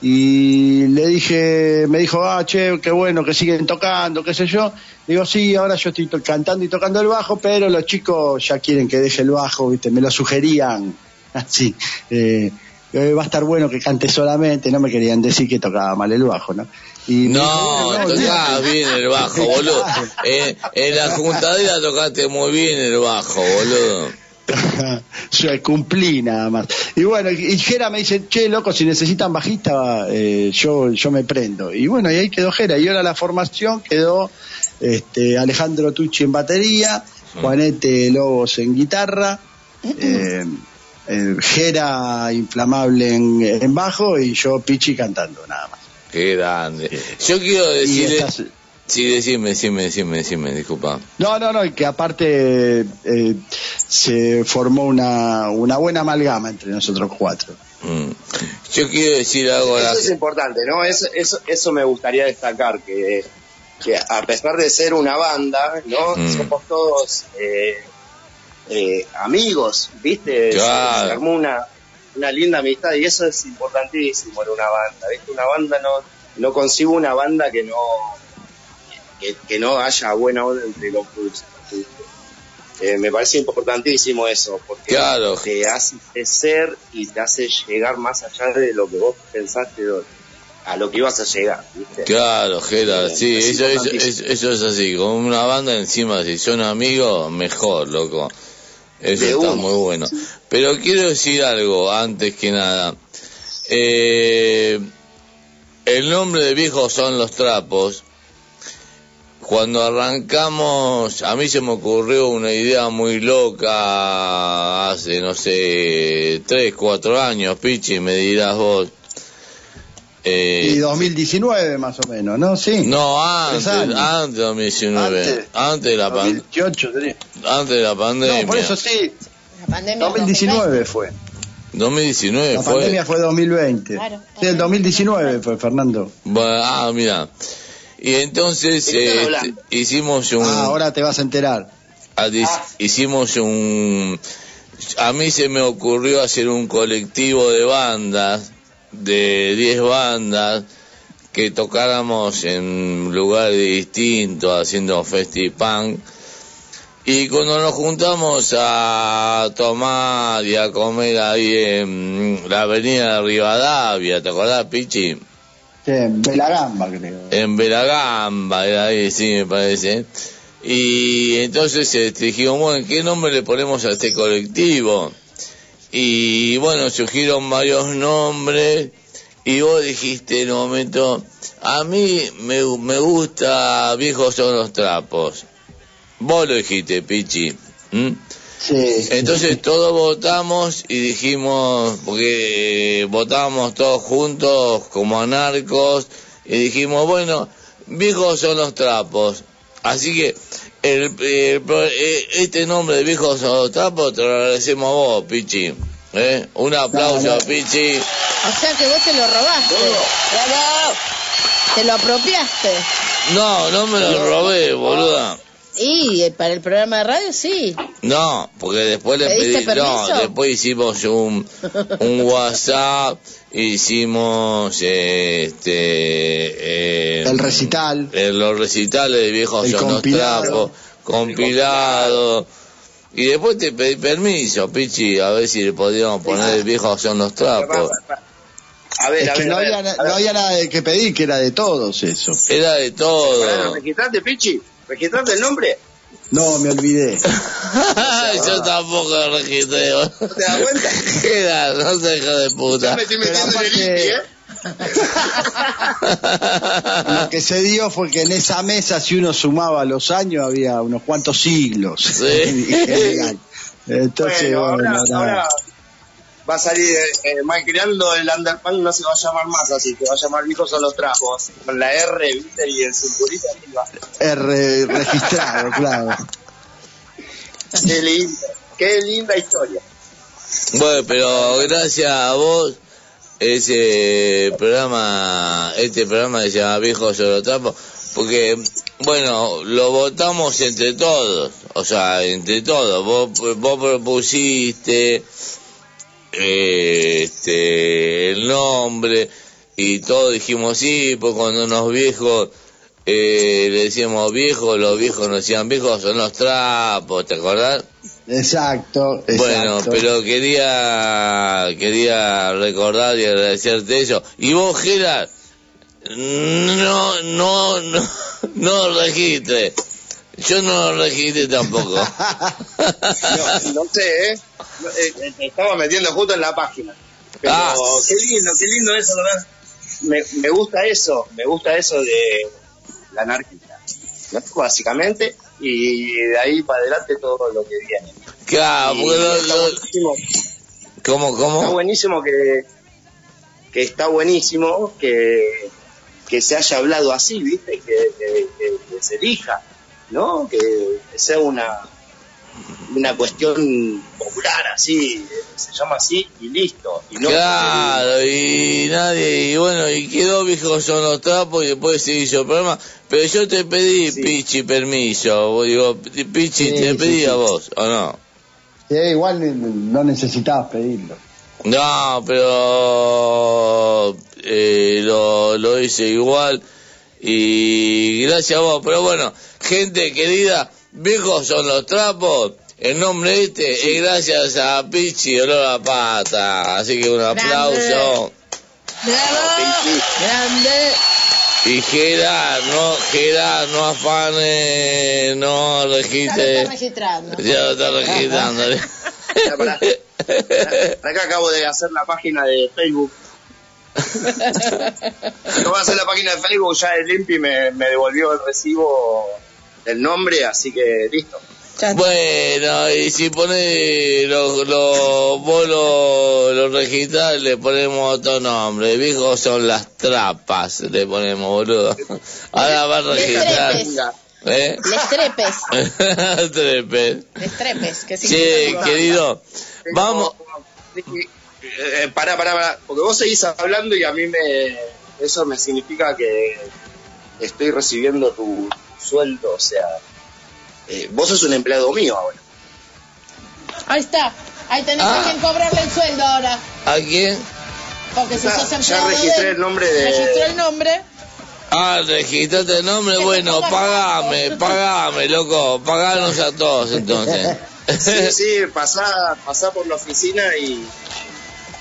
y le dije, me dijo, ah, che, qué bueno que siguen tocando, qué sé yo. Digo, sí, ahora yo estoy to- cantando y tocando el bajo, pero los chicos ya quieren que deje el bajo, ¿viste? Me lo sugerían así. Eh, eh, va a estar bueno que cante solamente, no me querían decir que tocaba mal el bajo, ¿no? Y No, bueno, tocabas bien el bajo, boludo. Eh, en la juntadera tocaste muy bien el bajo, boludo. yo cumplí nada más. Y bueno, y Jera me dice, che, loco, si necesitan bajista, eh, yo, yo me prendo. Y bueno, y ahí quedó Jera. Y ahora la formación quedó este, Alejandro Tucci en batería, Juanete Lobos en guitarra, eh, eh, Jera inflamable en, en bajo y yo Pichi cantando nada más. Qué grande. Yo quiero decirle... Sí, decime, decime, decime, decime, disculpa. No, no, no, y que aparte eh, se formó una, una buena amalgama entre nosotros cuatro. Mm. Yo quiero decir algo la- Eso es importante, ¿no? Eso, eso, eso me gustaría destacar, que, que a pesar de ser una banda, ¿no? Mm. Somos todos eh, eh, amigos, ¿viste? Claro. Se armó una, una linda amistad y eso es importantísimo en una banda, ¿viste? Una banda no, no consigo una banda que no que, que no haya buena onda entre los. ¿viste? Eh, me parece importantísimo eso, porque Claro. te hace crecer y te hace llegar más allá de lo que vos pensaste a lo que ibas a llegar. ¿viste? Claro, Gera, Eh, sí, es eso, eso, importantísimo. eso, eso es así. Con una banda encima, si son amigos, mejor, loco. Eso De está uno. muy bueno. Pero quiero decir algo antes que nada. Eh, el nombre de viejo son los trapos. Cuando arrancamos, a mí se me ocurrió una idea muy loca hace, no sé, tres, cuatro años, Pichi, me dirás vos. Eh, Y 2019 más o menos, ¿no? Sí. no, antes, antes de 2019, Antes. antes, de la pan- 2018 tenía. antes de la pandemia. No, por eso sí. La pandemia 2019 fue. 2019 La fue. pandemia fue 2020. Claro. Sí, el 2019 fue, Fernando. Bueno, ah, mira. Y entonces ¿De qué están eh, hicimos un Ah, ahora te vas a enterar. ah, dis- hicimos un a mí se me ocurrió hacer un colectivo de bandas de 10 bandas que tocáramos en lugares distintos haciendo festipunk y cuando nos juntamos a tomar y a comer ahí en la avenida de Rivadavia, ¿te acordás, Pichi? En Belagamba, creo. en Belagamba, era ahí, sí, me parece. Y entonces este, dijimos, bueno, ¿qué nombre le ponemos a este colectivo? Y bueno, surgieron varios nombres y vos dijiste en un momento, a mí me, me gusta Viejos son los trapos. Vos lo dijiste, Pichi. Sí. Entonces todos votamos y dijimos, porque eh, votábamos todos juntos como anarcos, y dijimos, bueno, viejos son los trapos. Así que el, el pro- eh, este nombre de viejos son los trapos te lo agradecemos a vos, Pichi. ¿eh? Un aplauso No, a no. Pichi. O sea que vos te lo robaste. Te lo apropiaste. No, no me lo robé, boluda. Y eh, para el programa de radio sí. No, porque después le ¿Pediste pedí, no, después hicimos un, un WhatsApp, hicimos este eh, El recital. eh, los recitales de viejos El son los compilado. trapos, compilado. Y después te pedí permiso, Pichi, a ver si le podíamos poner viejos son los trapos. A ver, Es a que ver, no a ver, había, a no había nada de que pedir, que era de todos eso. Era de Pará, todo. ¿Registraste, Pichi? ¿Registraste el nombre? No, me olvidé. Yo tampoco registré. ¿No te das cuenta? No sé, hijo de puta. me estoy metiendo en el ¿eh? Lo que se dio fue que en esa mesa, si uno sumaba los años, había unos cuantos siglos. Sí. Entonces, Bueno, bueno, ahora va a salir eh, Malcriando el Underpunk no se va a llamar más así, se va a llamar Viejos son los trapos, con la R, viste, y el cinturito arriba. R registrado, claro. Qué linda, qué linda historia. Bueno, pero gracias a vos, ese programa, este programa se llama Viejo Solo Trapo, porque, bueno, lo votamos entre todos, o sea, entre todos. Vos, vos propusiste eh, este, el nombre y todos dijimos sí, pues cuando unos viejos eh, le decíamos viejos, los viejos nos decían viejos son los trapos, ¿te acordás? Exacto, exacto. Bueno, pero quería quería recordar y agradecerte eso. Y vos, Gerard, no, no, no, no registre. Yo no lo registré tampoco. No, no sé, ¿eh? Eh, eh, estaba metiendo justo en la página. Pero Ah. qué lindo, qué lindo eso, verdad. Me, me gusta eso, me gusta eso de la anarquía. ¿no? Básicamente, y de ahí para adelante todo lo que viene. Claro, Y está lo- buenísimo, ¿Cómo, está cómo? buenísimo que, que está buenísimo que, que se haya hablado así, ¿viste? Que, que- que- que se elija, ¿no? Que, sea una, una cuestión popular así, se llama así y listo. Y no Claro, y nadie, y bueno, y quedó viejo son los trapos y después se hizo el programa. Pero yo te pedí, Pichi, permiso. Vos Digo, Pichi, Sí, te sí, pedí sí. a vos, ¿o no? Sí, igual no necesitabas pedirlo. No, pero eh, lo, lo hice igual y gracias a vos. Pero bueno, gente querida, viejos son los trapos. El nombre este es gracias a Pichi Olor a Pata. Así que un aplauso. ¡Bravo! ¡Grande! Y Gera, no, Gera, no afanes, no registre. registrando. Ya lo está registrando. Pará, pará. Acá acabo de hacer la página de Facebook. Acabo de hacer la página de Facebook, ya el Limpi me, me devolvió el recibo del nombre, así que listo. Bueno, y si pone los, los vos lo, lo registrás, le ponemos otro nombre. Viejo son las trapas, le ponemos, boludo. Ahora va a registrar. ¿Eh? Les trepes. Trepes. Les trepes. Que Sí, querido. Vamos. Eh, pará, pará, pará, porque vos seguís hablando y a mí me eso me significa que estoy recibiendo tu sueldo, o sea, eh, vos sos un empleado mío ahora. Ahí está. Ahí tenés Ah. a quien cobrarle el sueldo ahora. ¿A quién? Porque si Ya- sos ya empleado de registré el nombre de- Registró el nombre. Ah, registrate el nombre. Bueno, pagame, pagame, loco. Paganos a todos entonces. Sí, sí, pasá, pasá por la oficina y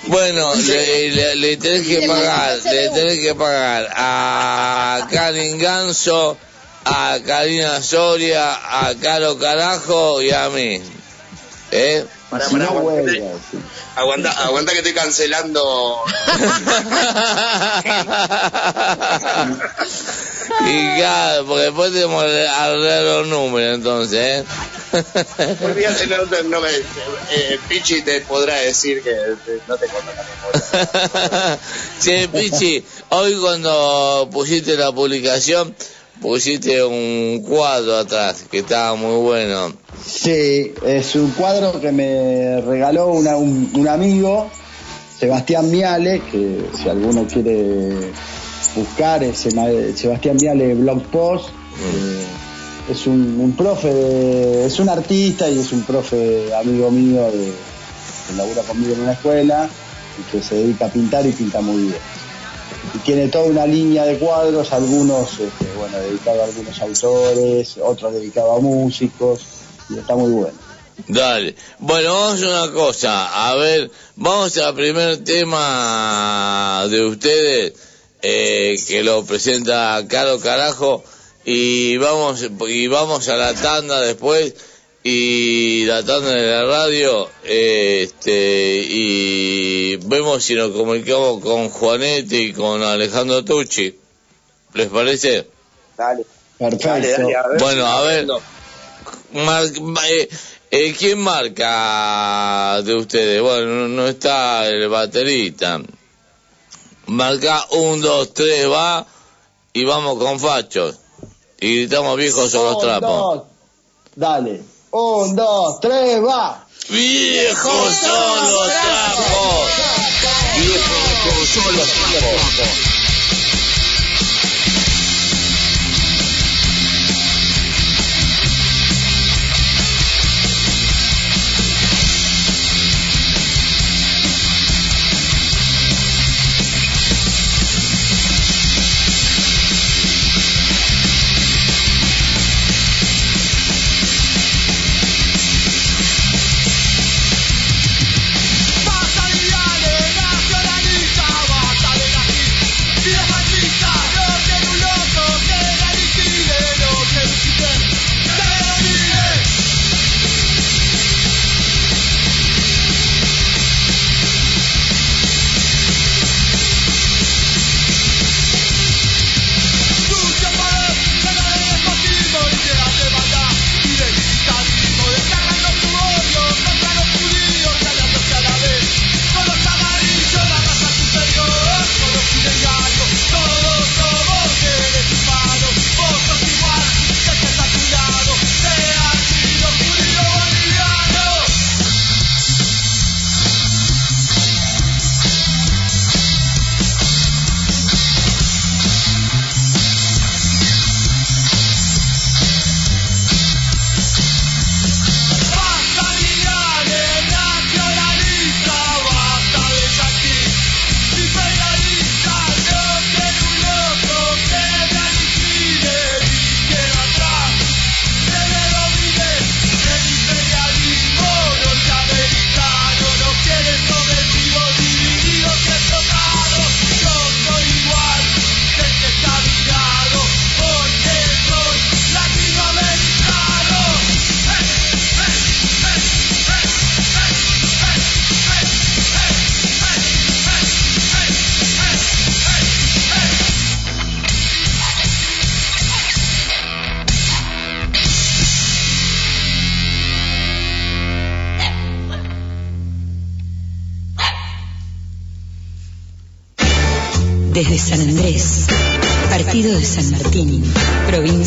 Bueno, le, le- le tenés que pagar, le tenés que pagar a Karin Ganso, a Karina Soria, a Caro Carajo y a mí. ¿Eh? Pará, pará, aguanta, aguanta, aguanta que estoy cancelando. Y claro, porque después tenemos que arreglar los números entonces, ¿eh? Olvídate, no, no, no me, eh, Pichi te podrá decir que no te conta la memoria. Pichi, hoy cuando pusiste la publicación, pusiste un cuadro atrás que estaba muy bueno. Sí, es un cuadro que me regaló una- un, un amigo, Sebastián Miale, que si alguno quiere buscar, Sebastián Miale Blog Post. eh, es un, un profe, de- es un artista y es un profe amigo mío de, que labura conmigo en una escuela y que se dedica a pintar y pinta muy bien. Y tiene toda una línea de cuadros, algunos, este, bueno, dedicados a algunos autores, otros dedicados a músicos, y está muy bueno. Dale. Bueno, vamos a hacer una cosa. A ver, vamos al primer tema de ustedes, eh, que lo presenta Caro Carajo, y vamos, y vamos a la tanda después, y la tanda de la radio, eh, este, y vemos si nos comunicamos con Juanete y con Alejandro Tucci. ¿Les parece? Dale. Perfecto. Dale, dale, a ver. Bueno, a ver. Mar- eh, eh, ¿Quién marca de ustedes? Bueno, no, no está el baterista. Marca un, dos, tres, va y vamos con fachos. Y gritamos viejos son los trapos. dos, dale. Un, dos, tres, va. ¡Viejos son los trapos! Viejos son los trapos.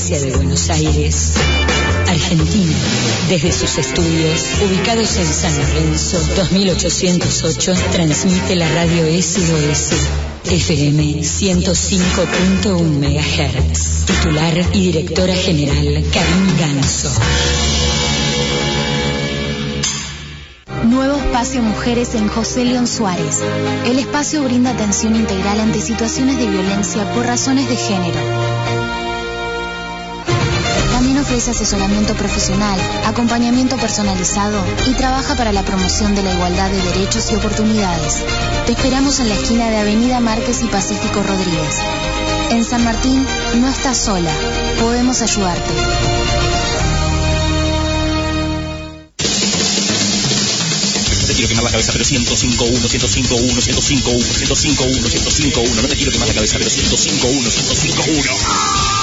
De Buenos Aires, Argentina, desde sus estudios, ubicados en San Lorenzo, 2808, transmite la radio SOS. FM 105.1 MHz. Titular y directora general Karim Ganso. Nuevo espacio Mujeres en José León Suárez. El espacio brinda atención integral ante situaciones de violencia por razones de género. Ofrece asesoramiento profesional, acompañamiento personalizado y trabaja para la promoción de la igualdad de derechos y oportunidades. Te esperamos en la esquina de Avenida Márquez y Pacífico Rodríguez. En San Martín no estás sola, podemos ayudarte. No te quiero quemar la cabeza, pero 105 1, 105 1, 105 1, 105 1, 105 1. No te quiero quemar la cabeza, pero 105 1, 105 1.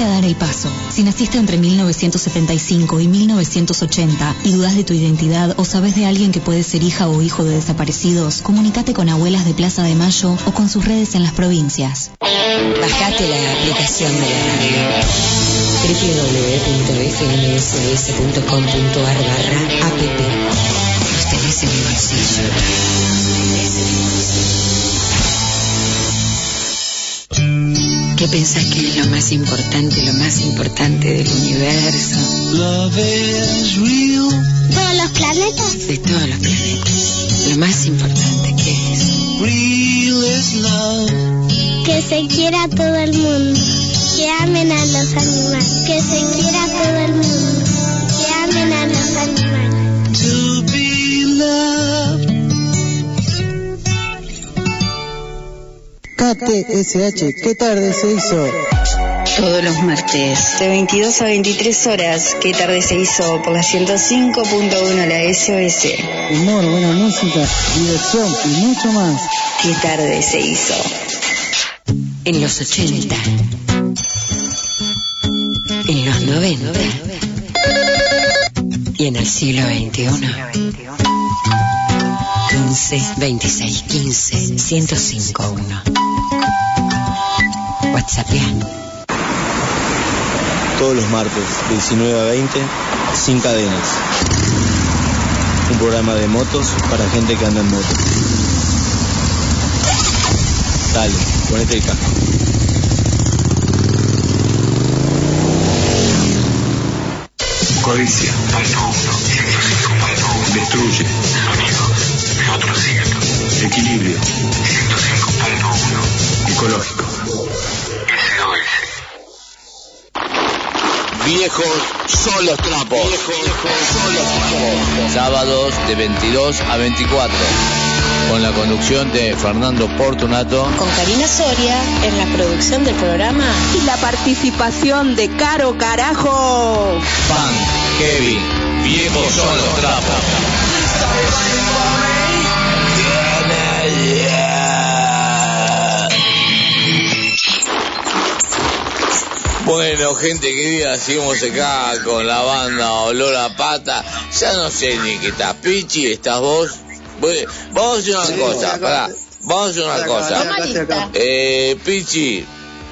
A dar el paso. Si naciste entre 1975 y 1980 y dudas de tu identidad o sabes de alguien que puede ser hija o hijo de desaparecidos, comunícate con abuelas de Plaza de Mayo o con sus redes en las provincias. Bajate la aplicación de la radio www.fmss.com.ar barra app. Los tenés en el bolsillo. ¿Qué pensás que es lo más importante, lo más importante del universo? ¿Todos los planetas? De todos los planetas. Lo más importante que es. Que se quiera todo el mundo. Que amen a los animales. Que se quiera todo el mundo. Que amen a los animales. KTSH, ¿qué tarde se hizo? Todos los martes, de 22 a 23 horas, ¿qué tarde se hizo? Por la 105.1 la SOS. Humor, buena música, diversión y mucho más. ¿Qué tarde se hizo? En los 80. En los 90. Y en el siglo XXI. 15 26 15 105 1. Todos los martes, de 19 a 20, sin cadenas. Un programa de motos para gente que anda en moto. Dale, ponete el casco. Codicia. Destruye. de otro siglo. Equilibrio. 105.1. Ecológico. Viejos son los trapos. Viejos son los trapos. Sábados de 22 a 24. Con la conducción de Fernando Portunato. Con Karina Soria en la producción del programa. Y la participación de Caro Carajo. Pan, Kevin, viejos son los trapos. Bueno, gente querida, seguimos acá con la banda Olor a Pata. Ya no sé ni qué estás, Pichi, estás vos. Vamos a hacer una Sí, cosa, pará, vamos a hacer una cosa. Eh, Pichi,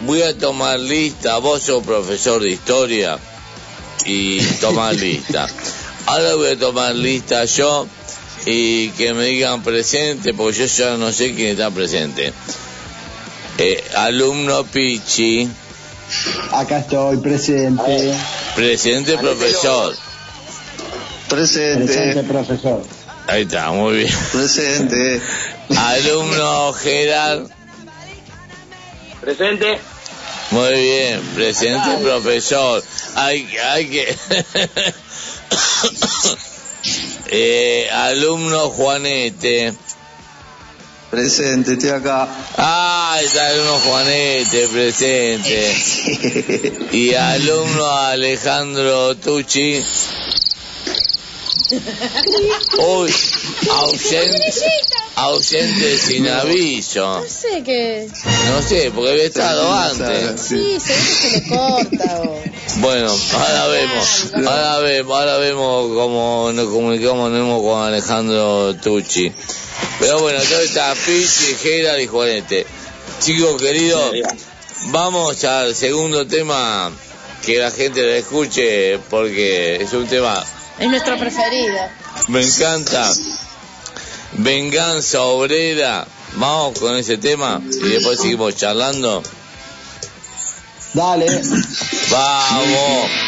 voy a tomar lista, vos sos profesor de historia y tomar lista. Ahora voy a tomar lista yo y que me digan presente, porque yo ya no sé quién está presente. Eh, alumno Pichi, Acá estoy, presente. presente profesor. Presente. Presente, profesor. Ahí está, muy bien. Presente. Alumno Gerard, Presente. muy bien. Presente profesor. Hay, hay que... eh, alumno Juanete, Presente, estoy acá. Ah, está el uno Juanete presente. y alumno Alejandro Tucci. Uy, ausente, ausente sin aviso. No sé qué. No sé, porque había estado antes. Sí, se ve que se le corta o... Bueno, ahora vemos, ahora vemos, ahora vemos cómo nos comunicamos con Alejandro Tucci. Pero bueno, todo está Pichi, Gerard y Juanete. Chicos queridos, vamos al segundo tema que la gente lo escuche porque es un tema, Es nuestro preferido. me encanta. Venganza obrera. Vamos con ese tema y después seguimos charlando. Dale. Vamos.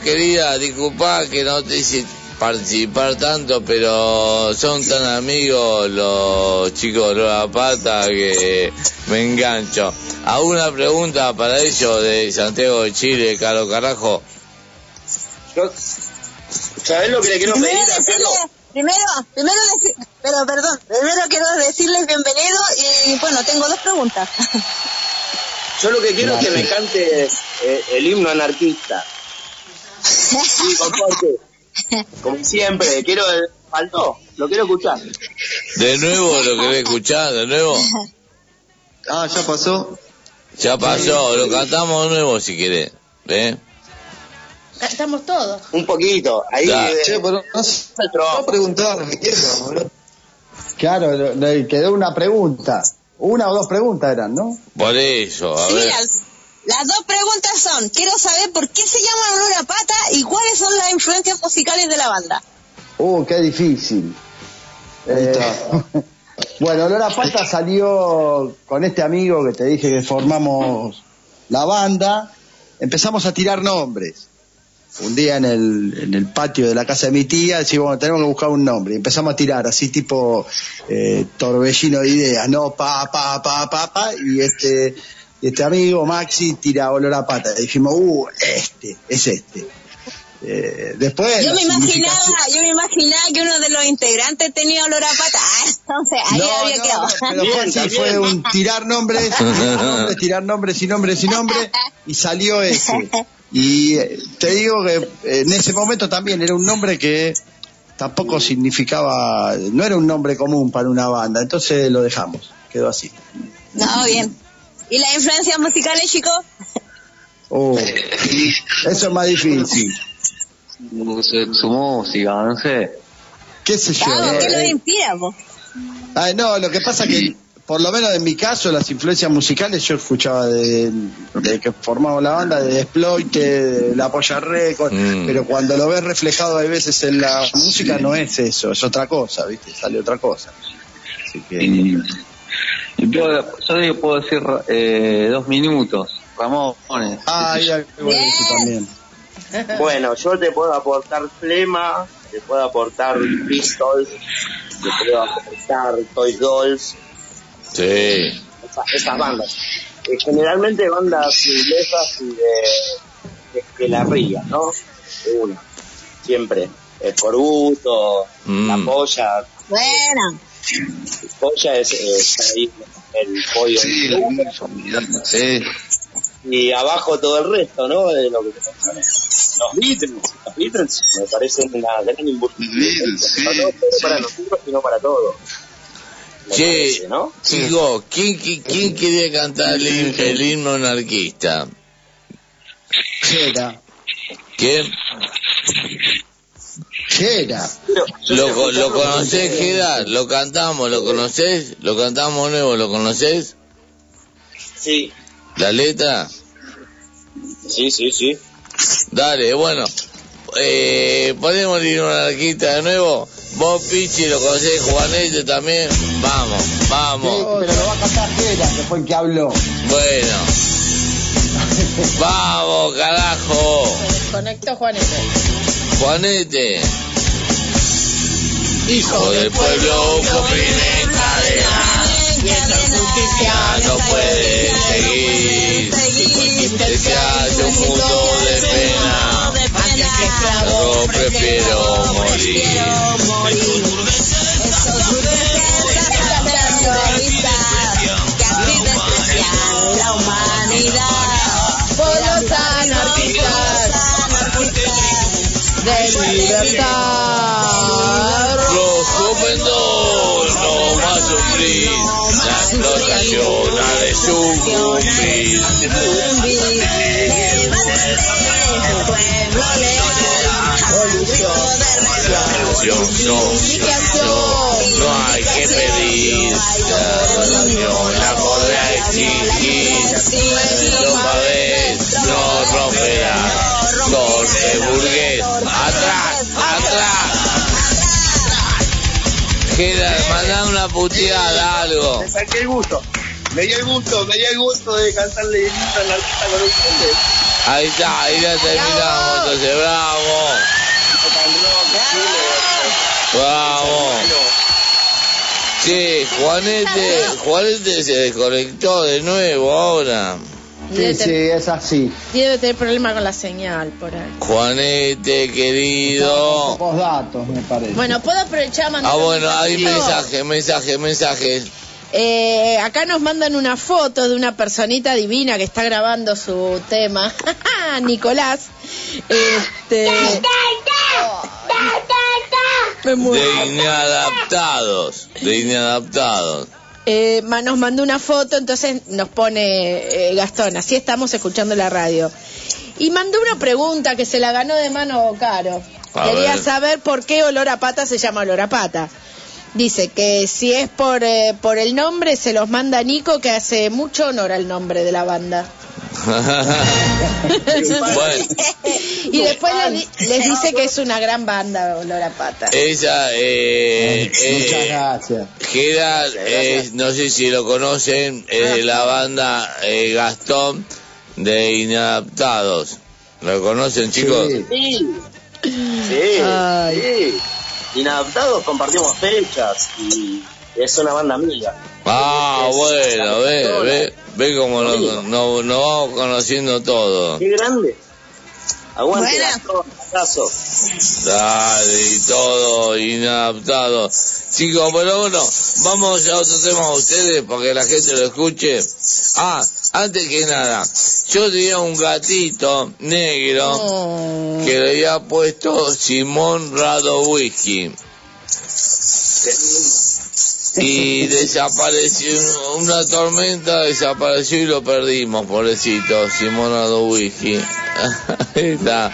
Querida, disculpa que no te hice participar tanto, pero son tan amigos los chicos de la pata que me engancho. ¿Alguna pregunta para ellos de Santiago de Chile, Caro Carajo? Yo, ¿Sabés lo que le quiero pedir Primero, a decirle, primero, primero pero perdón, primero quiero decirles bienvenido y bueno, tengo dos preguntas. Yo lo que quiero es que me cante eh, el himno anarquista. Sí. Como siempre, quiero. Faltó, lo quiero escuchar. ¿De nuevo lo querés escuchar? ¿De nuevo? Ah, ya pasó. Ya pasó, lo cantamos de nuevo si querés. ¿Eh? Estamos todos. Un poquito, ahí. Eh, Che, pero no no preguntar, me quiero, boludo. Claro, le- quedó una pregunta. Una o dos preguntas eran, ¿no? Por eso, a Sí, ver. Las dos preguntas son, quiero saber por qué se llama Olor a Pata y cuáles son las influencias musicales de la banda. Uh, qué difícil. Eh, bueno, Lola Pata salió con este amigo que te dije que formamos la banda. Empezamos a tirar nombres. Un día en el, en el patio de la casa de mi tía decimos, bueno, tenemos que buscar un nombre. Y empezamos a tirar así tipo eh, torbellino de ideas, ¿no? Pa, pa, pa, pa, pa. Y este, y este amigo Maxi tira olor a pata. Y dijimos, uh, este, es este. Eh, después Yo me imaginaba, significación- yo me imaginaba que uno de los integrantes tenía olor a pata. Ah, entonces ahí No, había no, quedado. pero fue así, fue un tirar nombres, tirar nombres, tirar nombres y nombres y nombres, y salió ese. Y eh, te digo que eh, en ese momento también era un nombre que tampoco significaba, no era un nombre común para una banda, entonces lo dejamos, quedó así. No, bien. ¿Y las influencias musicales, chicos? Oh, eso es más difícil. Su, su música, no sé. ¿Qué sé yo? Claro, ¿qué eh, lo eh, inspira, po? Ay, no, lo que pasa que, por lo menos en mi caso, las influencias musicales yo escuchaba de, de que formamos la banda, de Exploite, de La Polla Record, Mm. pero cuando lo ves reflejado a veces en la música no es eso, es otra cosa, ¿viste? Sale otra cosa. Así que... y puedo- yo digo, puedo decir eh, dos minutos. Ramones. Ah, eso también. Bueno, yo te puedo aportar Flema, te puedo aportar Pistols, te puedo aportar Toy Dolls, Sí. esa- esas bandas. Eh, generalmente bandas inglesas y de, de, de la ría, ¿no? De Una, siempre. El Corbuto, Mm. la polla, Bueno, polla es, es ahí el pollo. Sí. Y abajo todo el resto, ¿no? De lo que te. Los Beatles, los Beatles me parecen una gran involución. No solo para nosotros, sino para todos. Che, parece, ¿no? chicos, ¿quién, quién, quién quería cantar el, el himno anarquista? Chera, ¿Quién? Chera. ¿Lo, lo conocés, Gerard? ¿Lo cantamos? ¿Lo conocés? ¿Lo cantamos nuevo? ¿Lo conocés? Sí, ¿La letra? sí, sí, sí. Dale, bueno. Eh, ponemos el himno anarquista de nuevo. Vos, Pichi, lo conocés, Juanete también. Vamos, vamos. pero lo va a cantar Chera, que fue el que habló. Bueno. Vamos, carajo. Conectó Juanete. Juanete. Hijo del pueblo oprime cadena. Y esta justicia no puede seguir. Se hace un mundo de pena. Antes que esclavo prefiero morir. la humanidad libertad. Los jóvenes no más sufrir. La explotación ha de sucumbir. Revolución, no, no, no hay que pedir. La revolución la podrá exigir. Toma vez, no romperá. Golpe burgués. Atrás. Gerard, mandá una puteada, algo. Me saqué el gusto. Me dio el gusto, me dio el gusto de cantarle el himno anarquista con ustedes. Ahí está, ahí ya terminamos, entonces, bravo, bravo. Sí, Juanete, Juanete se desconectó de nuevo ahora. Sí, sí, es así. Debe tener problema con la señal por ahí. Juanete, querido. Pocos datos, me parece. Bueno, ¿puedo aprovechar a mandar Ah, bueno, hay mensajes, mensajes, mensajes. Eh, acá nos mandan una foto de una personita divina que está grabando su tema, Nicolás. Este. De inadaptados, de inadaptados. Eh, nos mandó una foto, entonces nos pone eh, Gastón, así estamos escuchando la radio. Y mandó una pregunta que se la ganó de mano Caro. A Quería ver. saber por qué olor a pata se llama olor a pata. Dice que si es por, eh, por el nombre, se los manda Nico, que hace mucho honor al nombre de la banda. Bueno, Y después les, di- les dice que es una gran banda, Olor a Pata. ella, eh, Muchas eh, gracias. Gerard, es- no sé si lo conocen, es de la banda eh, Gastón de Inadaptados. ¿Lo conocen, chicos? Sí, sí, sí. Inadaptados compartimos fechas y es una banda amiga. Ah, bueno, ve, ve, ve cómo nos no, nos vamos conociendo todo. Qué grande. Aguante. Gastón, abrazo. Dale, y todo inadaptado. Chicos, pero bueno, vamos a otro tema a ustedes para que la gente lo escuche. Ah, antes que nada, yo tenía un gatito negro que le había puesto Simón Radowisky. Y desapareció, una tormenta desapareció y lo perdimos, pobrecito, Simón Radowisky. Ahí está.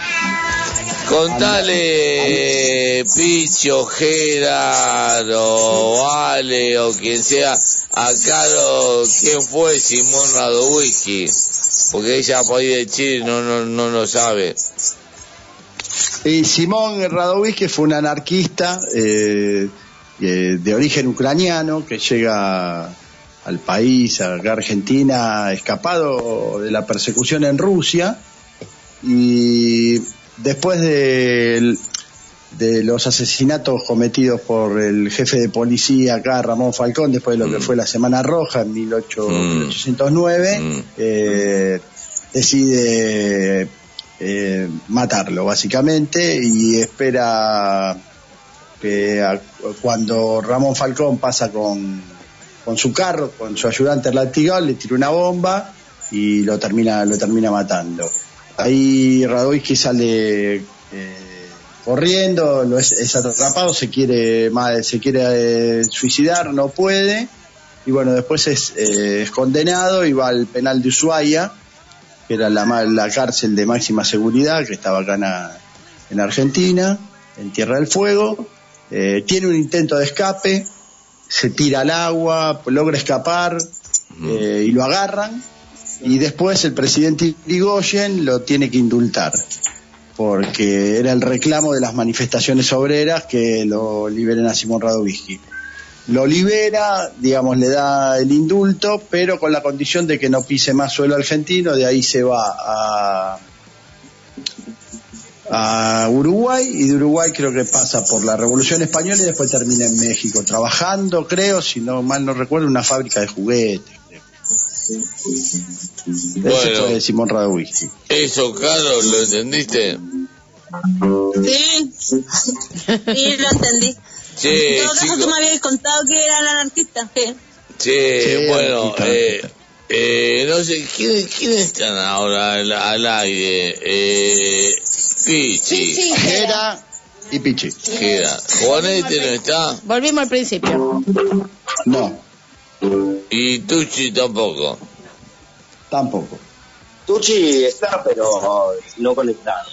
Contale, Picho, Gerard, o Ale, o quien sea, a Caro, quién fue Simón Radowisky. Porque ella por ahí de Chile no, no, no lo sabe. Y Simón Radovisky fue un anarquista eh, eh, de origen ucraniano que llega al país, a Argentina, escapado de la persecución en Rusia. Y después de, de los asesinatos cometidos por el jefe de policía acá, Ramón Falcón, después de lo que fue la Semana Roja en 18 1809, eh, decide eh, matarlo básicamente y espera que cuando Ramón Falcón pasa con, con su carro, con su ayudante el latigón, le tira una bomba y lo termina, lo termina matando. Ahí Radovisky sale eh, corriendo, lo es, atrapado, se quiere, se quiere eh, suicidar, no puede, y bueno, después es, eh, es condenado y va al penal de Ushuaia, que era la, la cárcel de máxima seguridad que estaba acá en Argentina, en Tierra del Fuego. Eh, tiene un intento de escape, se tira al agua, logra escapar eh, y lo agarran. Y después el presidente Irigoyen lo tiene que indultar, porque era el reclamo de las manifestaciones obreras que lo liberen a Simón Radovisky. Lo libera, digamos, le da el indulto, pero con la condición de que no pise más suelo argentino, de ahí se va a, a Uruguay y de Uruguay creo que pasa por la Revolución Española y después termina en México, trabajando, creo, si no mal no recuerdo, en una fábrica de juguetes. Ese Bueno. fue Simón Radowisky. Eso, Caro, ¿lo entendiste? Sí, sí, lo entendí. Sí, en todo caso, tú me habías contado que eran anarquistas. Sí. Sí, bueno, anarquista, eh, eh, no sé, ¿quiénes, quiénes están ahora al, al aire? Eh, Pichi, Jera y Pichi. Jera. Juanete no está Volvimos al principio. No, y Tucci tampoco. tampoco. Tucci está, pero no conectado.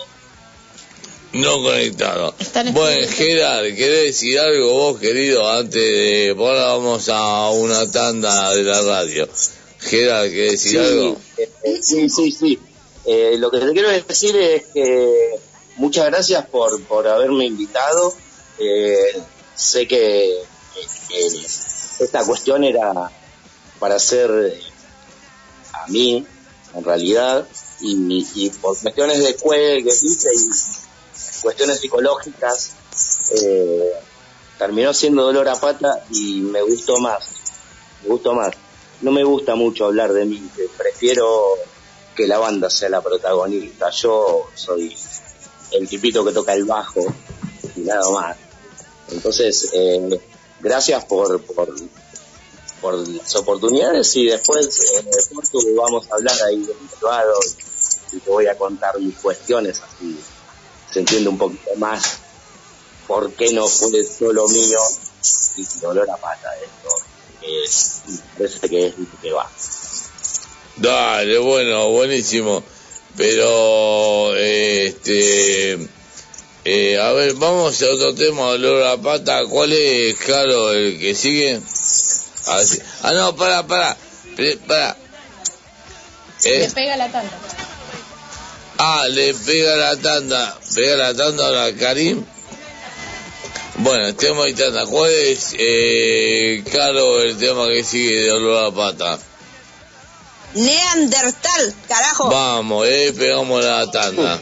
No conectado. Están Bueno, Gerard, ¿querés decir algo vos, querido? Antes de... Ahora vamos a una tanda de la radio. Gerard, ¿querés decir Sí, algo? eh, sí, sí, sí. Eh, lo que te quiero decir es que muchas gracias por, por haberme invitado. Eh, sé que, esta cuestión era para hacer eh, a mí, en realidad, y, y por cuestiones de cuelgue, y cuestiones psicológicas, eh, terminó siendo dolor a pata y me gustó más. Me gustó más. No me gusta mucho hablar de mí, prefiero que la banda sea la protagonista. Yo soy el tipito que toca el bajo y nada más. Entonces, eh, gracias por, por, por las oportunidades y después, eh, después tú vamos a hablar ahí en privado y te voy a contar mis cuestiones así se entiende un poquito más por qué no fue solo mío y dolor a pata esto. me parece que es lo que va. Dale, bueno, buenísimo. Pero, eh, este, eh, a ver, vamos a otro tema, dolor a pata. ¿Cuál es, Caro, el que sigue? Ah. Ah, no, para, para, para. Eh, Le pega la tanda. Ah, le pega la tanda. Pega la tanda a Karim. Bueno, el tema y tanda. ¿Cuál es, eh, Caro, el tema que sigue de olor a pata? Neandertal, carajo. Vamos, eh, pegamos la tanda.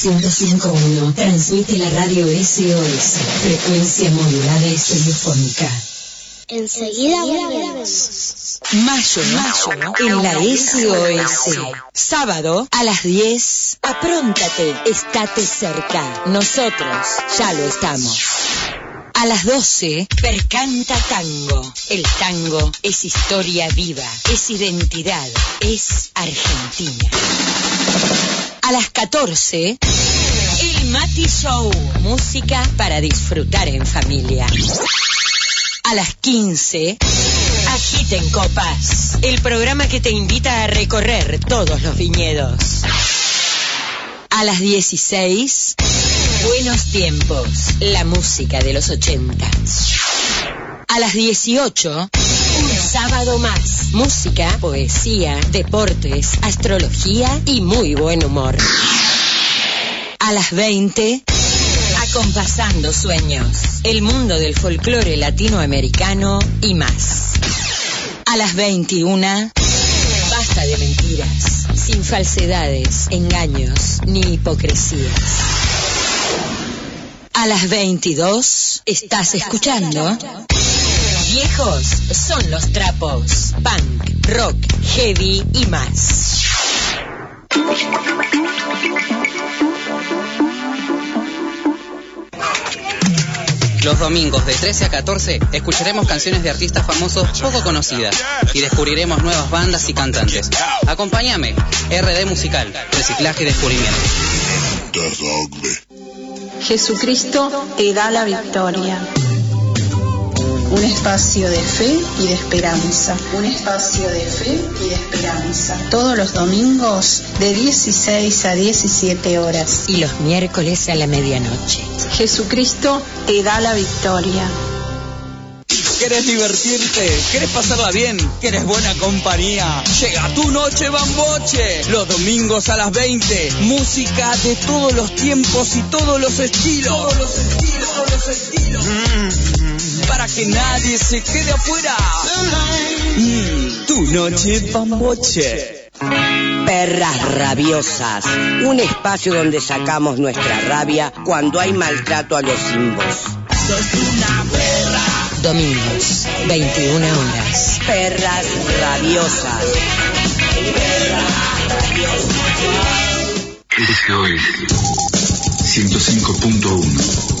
105.1 transmite la radio SOS, frecuencia modulada y telefónica. Enseguida volvemos. Mayo, mayo, en la SOS. Sábado a las 10. Apróntate, estate cerca. Nosotros ya lo estamos. A las 12, Percanta Tango. El tango es historia viva, es identidad, es Argentina. A las 14, El Mati Show. Música para disfrutar en familia. A las 15, Agiten Copas. El programa que te invita a recorrer todos los viñedos. A las 16, Buenos Tiempos. La música de los 80. A las 18, un sábado más. Música, poesía, deportes, astrología y muy buen humor. A las 20, acompasando sueños. El mundo del folclore latinoamericano y más. A las 21, basta de mentiras, sin falsedades, engaños ni hipocresías. A las 22, estás escuchando. Viejos son los trapos. Punk, rock, heavy y más. Los domingos de 13 a 14 escucharemos canciones de artistas famosos poco conocidas y descubriremos nuevas bandas y cantantes. Acompáñame, RD Musical, Reciclaje y Descubrimiento. Jesucristo te da la victoria. Un espacio de fe y de esperanza. Un espacio de fe y de esperanza. Todos los domingos de 16 a 17 horas. Y los miércoles a la medianoche. Jesucristo te da la victoria. ¿Querés divertirte? ¿Querés pasarla bien? ¿Querés buena compañía? Llega tu noche bamboche. Los domingos a las 20. Música de todos los tiempos y todos los estilos. Todos los estilos, todos los estilos. Mm, para que nadie se quede afuera. Mm, tu noche bamboche. Perras rabiosas, un espacio donde sacamos nuestra rabia cuando hay maltrato a los simbos. Domingos, 21 horas. Perras rabiosas. SOS 105.1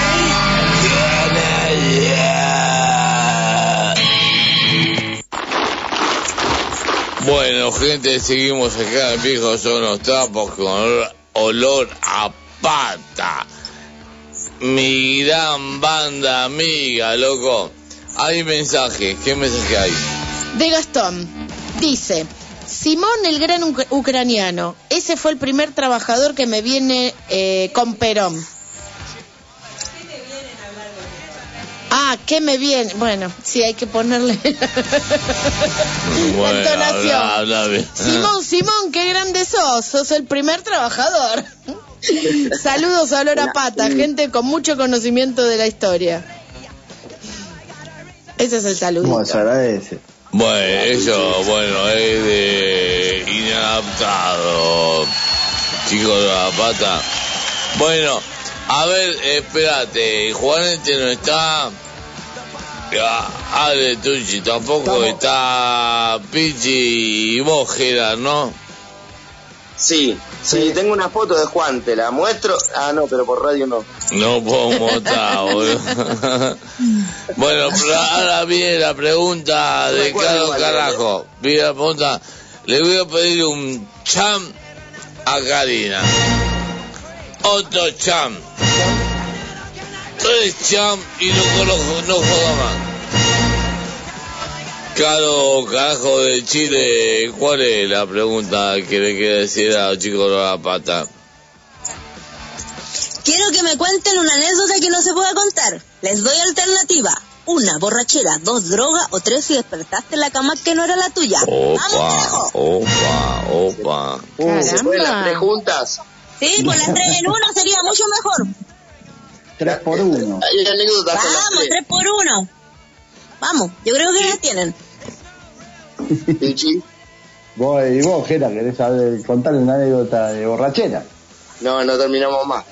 Bueno, gente, seguimos acá en Viejos son los trapos con olor, olor a pata. Mi gran banda amiga, loco. Hay mensajes, ¿qué mensaje hay? De Gastón. Dice, Simón el gran uc- ucraniano. Ese fue el primer trabajador que me viene eh, con Perón. Ah, ¿qué me viene? Bueno, sí, hay que ponerle Bueno, entonación. habla, habla bien. Simón, Simón, qué grande sos. Sos el primer trabajador. Saludos a Olor a Pata, gente con mucho conocimiento de la historia. Ese es el saludo. ¿Cómo se agradece? Bueno, eso, bueno, es de inadaptado, chicos de la pata. Bueno, a ver, espérate, Juanete no está. Ah, Ale Tucci tampoco está Pichi y vos, Gerard, ¿no? Sí, sí, tengo una foto de Juan, te la muestro. Ah, no, pero por radio no. No puedo montar, boludo. bueno, pero ahora viene la pregunta de Carlos igual, Carajo. Viene la pregunta. Le voy a pedir un cham a Karina. Otro cham. Tres cham y no no joda más. Caro Carajo de Chile, ¿cuál es la pregunta que le quiere decir a los chicos de la pata? Quiero que me cuenten una anécdota que no se pueda contar. Les doy alternativa. Una, borrachera. Dos, droga. O tres, si despertaste en la cama que no era la tuya. Opa, opa, opa. Uh, ¿Se pueden las tres juntas? Sí, con las tres en uno sería mucho mejor. Tres por uno. Hay anécdotas con las Vamos, tres. tres por uno. Vamos, yo creo que las tienen. Pichi. Vos, y vos, Gera, querés saber, contar una anécdota de borrachera. No, no terminamos más.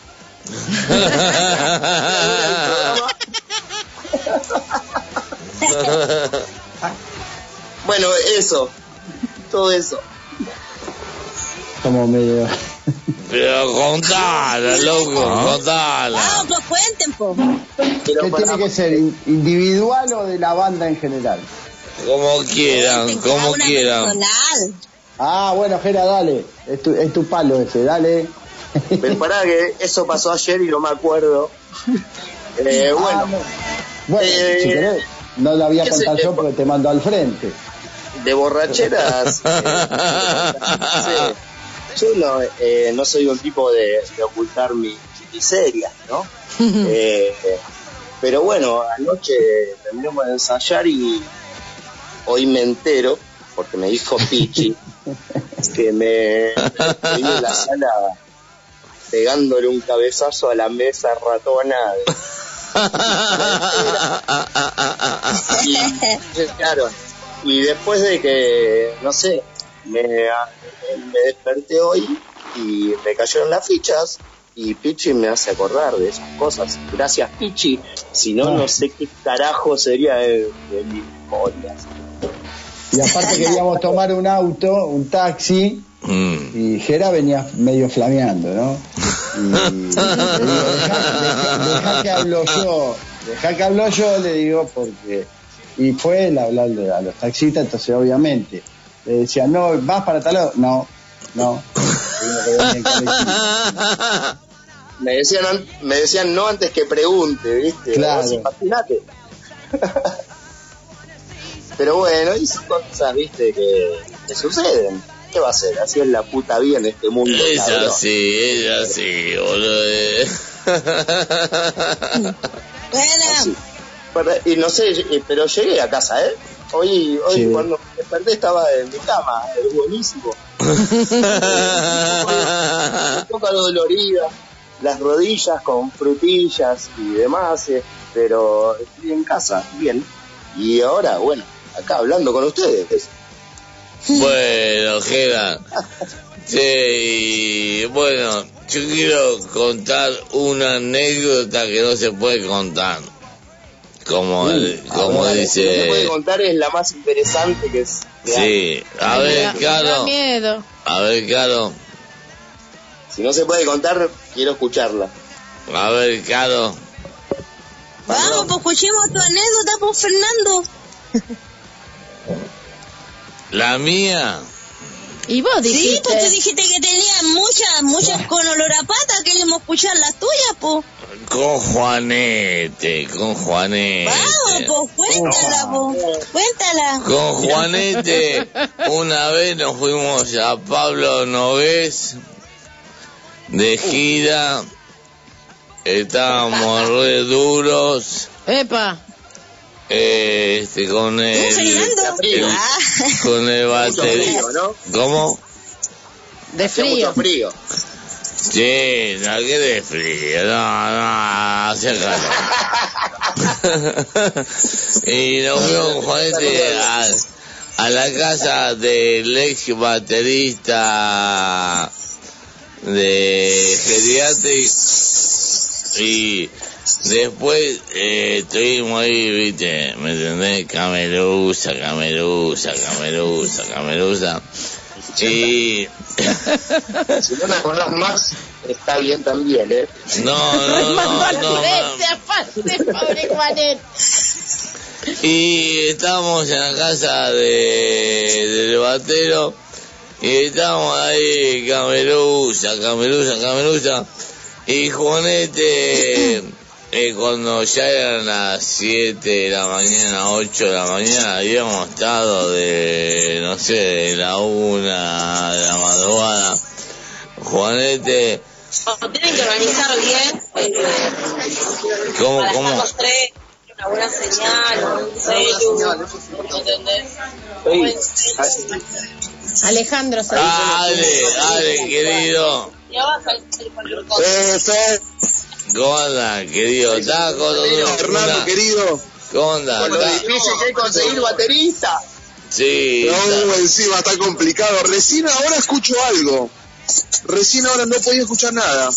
bueno, eso. Todo eso. Como medio. Pero contala, loco, contala. Vamos, pues cuenten, po. ¿Qué tiene que ser? in- ¿Individual o de la banda en general? Como quieran, como quieran. Personal. Ah, bueno, Gera, dale. Es tu, es tu palo ese, dale. Pero pará que eso pasó ayer y no me acuerdo. Eh, bueno, Ah, no. Bueno, Eh, si querés, no la voy a ¿qué contar sé? yo porque te mando al frente. de borracheras. eh, sí. Yo no, eh, no soy un tipo de, de ocultar mi miseria, ¿no? Eh, pero bueno, anoche terminamos de ensayar y hoy me entero, porque me dijo Pichi, que me estoy en la sala pegándole un cabezazo a la mesa ratona. Y, claro, y después de que, no sé, me, me desperté hoy y me cayeron las fichas y Pichi me hace acordar de esas cosas. Gracias, Pichi. Si no, no sé qué carajo sería de, de mi historia. Y aparte queríamos tomar un auto, un taxi, y Jera venía medio flameando, ¿no? Y le digo, "Dejá- dejá- dejá que hablo yo, dejá que hablo yo, le digo, porque... Y fue él a hablarle a los taxistas, entonces obviamente le decía, no, vas para tal lado, no, no. Me decían, an- me decían no antes que pregunte, ¿viste? Claro. Imagínate. Pero bueno, y son cosas, ¿viste? Que, que suceden. ¿Qué va a ser? Así es la puta vida en este mundo. Es cabrón. así, es así, boludo. Así. Pero- Y no sé, pero llegué a casa, ¿eh? Hoy, hoy Sí. cuando me desperté estaba en mi cama, es buenísimo. un poco dolorida, las rodillas con frutillas y demás, eh, pero estoy en casa, bien. Y ahora, bueno, acá hablando con ustedes. Bueno, Gera. Sí, bueno, yo quiero contar una anécdota que no se puede contar. Como, como Ahora, dice. Lo que puede contar es la más interesante que es. que hay. Sí, a ver, Caro. miedo. A ver, Caro. Si no se puede contar, quiero escucharla. A ver, Caro. Vamos, pues escuchemos tu anécdota, pues Fernando. La mía. Y vos dijiste. Sí, pues tú dijiste que tenías muchas, muchas con olor a pata. Queremos escuchar las tuyas, pues. Con Juanete, con Juanete. Vamos, pues cuéntala, pues. Cuéntala. Con Juanete, una vez nos fuimos a Pablo Nogués de gira. Estábamos re duros. Epa. Eh, Este, con el, el- con el batería. ¿Cómo? De frío. mucho frío. Sí, no, que de frío, no, no, hace calor. y nos fuimos con Juanete a, a la casa del ex baterista de Geriatric y después eh, estuvimos ahí, viste, ¿me entendés? Camerusa, Camerusa, Camerusa, Camerusa. Y Si no la conoces más, está bien también, ¿eh? no, no, no, no, no. aparte, pobre Juanet. Y estábamos en la casa de, del batero y estábamos ahí, Camerusa, Camerusa, Camerusa. Y Juanete, eh, cuando ya eran las 7 de la mañana, 8 de la mañana, habíamos estado de, no sé, de la 1 de la madrugada. Juanete, Tienen que organizar bien. eh, ¿cómo, para estar cómo? los tres, una buena señal, un celu, ¿entendés? Alejandro se Dale, dale, querido. Ya vas a salir cualquier cosa. ¿Cómo anda, querido? ¿Estás con Hernando, una- querido. ¿Cómo anda? Con lo ¿Está- difícil que es conseguir baterista. Sí. No, encima está complicado. Recién ahora escucho algo. Recién ahora no podía escuchar nada.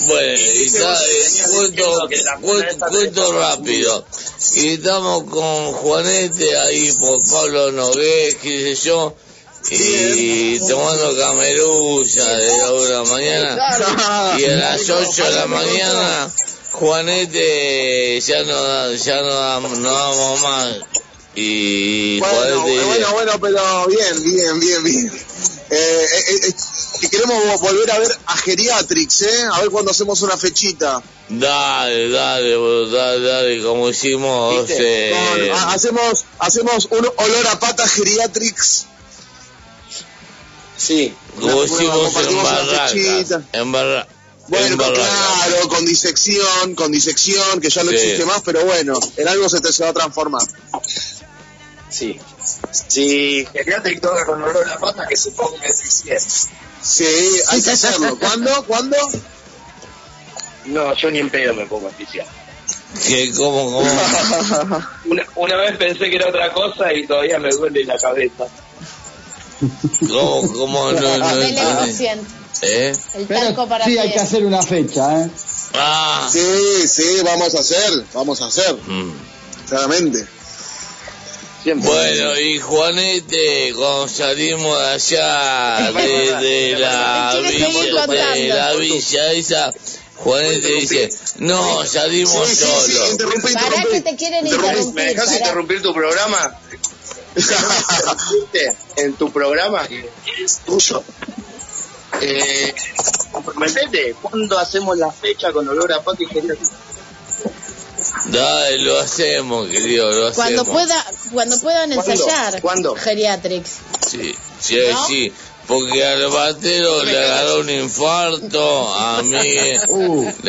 Bueno, y está, eh, cuento, cuento, cuento rápido. Y estamos con Juanete ahí por Pablo Nogués, qué sé yo, y tomando camerusa de la una de la mañana. Y a las 8 de la mañana, Juanete ya no, ya no, damos- no damos más. Y Bueno, Juanete bueno, bueno, pero bien, bien, bien, bien. Eh, eh, eh, que queremos vo- volver a ver a Geriatrix, ¿eh? A ver cuando hacemos una fechita. dale, dale, boludo, dale, dale, como hicimos... eh, hacemos, hacemos un olor a pata Geriatrix. Sí. Como hicimos en Barracas. En, barra, Bueno, en Barracas. claro, con disección, con disección, que ya no Sí. existe más, pero bueno, en algo se, te, se va a transformar. Sí. Sí, Geriatric toca con olor a pata que se ponga en diciembre. Sí, hay que hacerlo. ¿Cuándo? ¿Cuándo? No, yo ni en pedo me pongo oficial. ¿Qué? ¿Cómo? ¿Cómo? Una, una vez pensé que era otra cosa y todavía me duele la cabeza. ¿Cómo? ¿Cómo? No, no. 200. ¿Eh? El Pero talco para sí, hay que hacer una fecha, ¿eh? Ah. Sí, sí, vamos a hacer, vamos a hacer. Mm. Claramente. Bueno, y Juanete, cuando salimos de allá, de, de la villa, de la villa esa, Juanete dice, no, salimos Sí, sí, sí, solos. interrumpí, interrumpí. que te quieren ¿Me interrumpir. dejas pará. interrumpir tu programa? ¿Interrumpiste en tu programa que es tuyo? Eh, comprometete, ¿cuándo hacemos la fecha con olor a pato y? Dale, lo hacemos, querido, lo Cuando hacemos. pueda, cuando puedan ¿Cuándo? ensayar. ¿Cuándo? Geriatrics. Sí, sí, ¿No? sí. Porque al batero le agarró un infarto, a mí le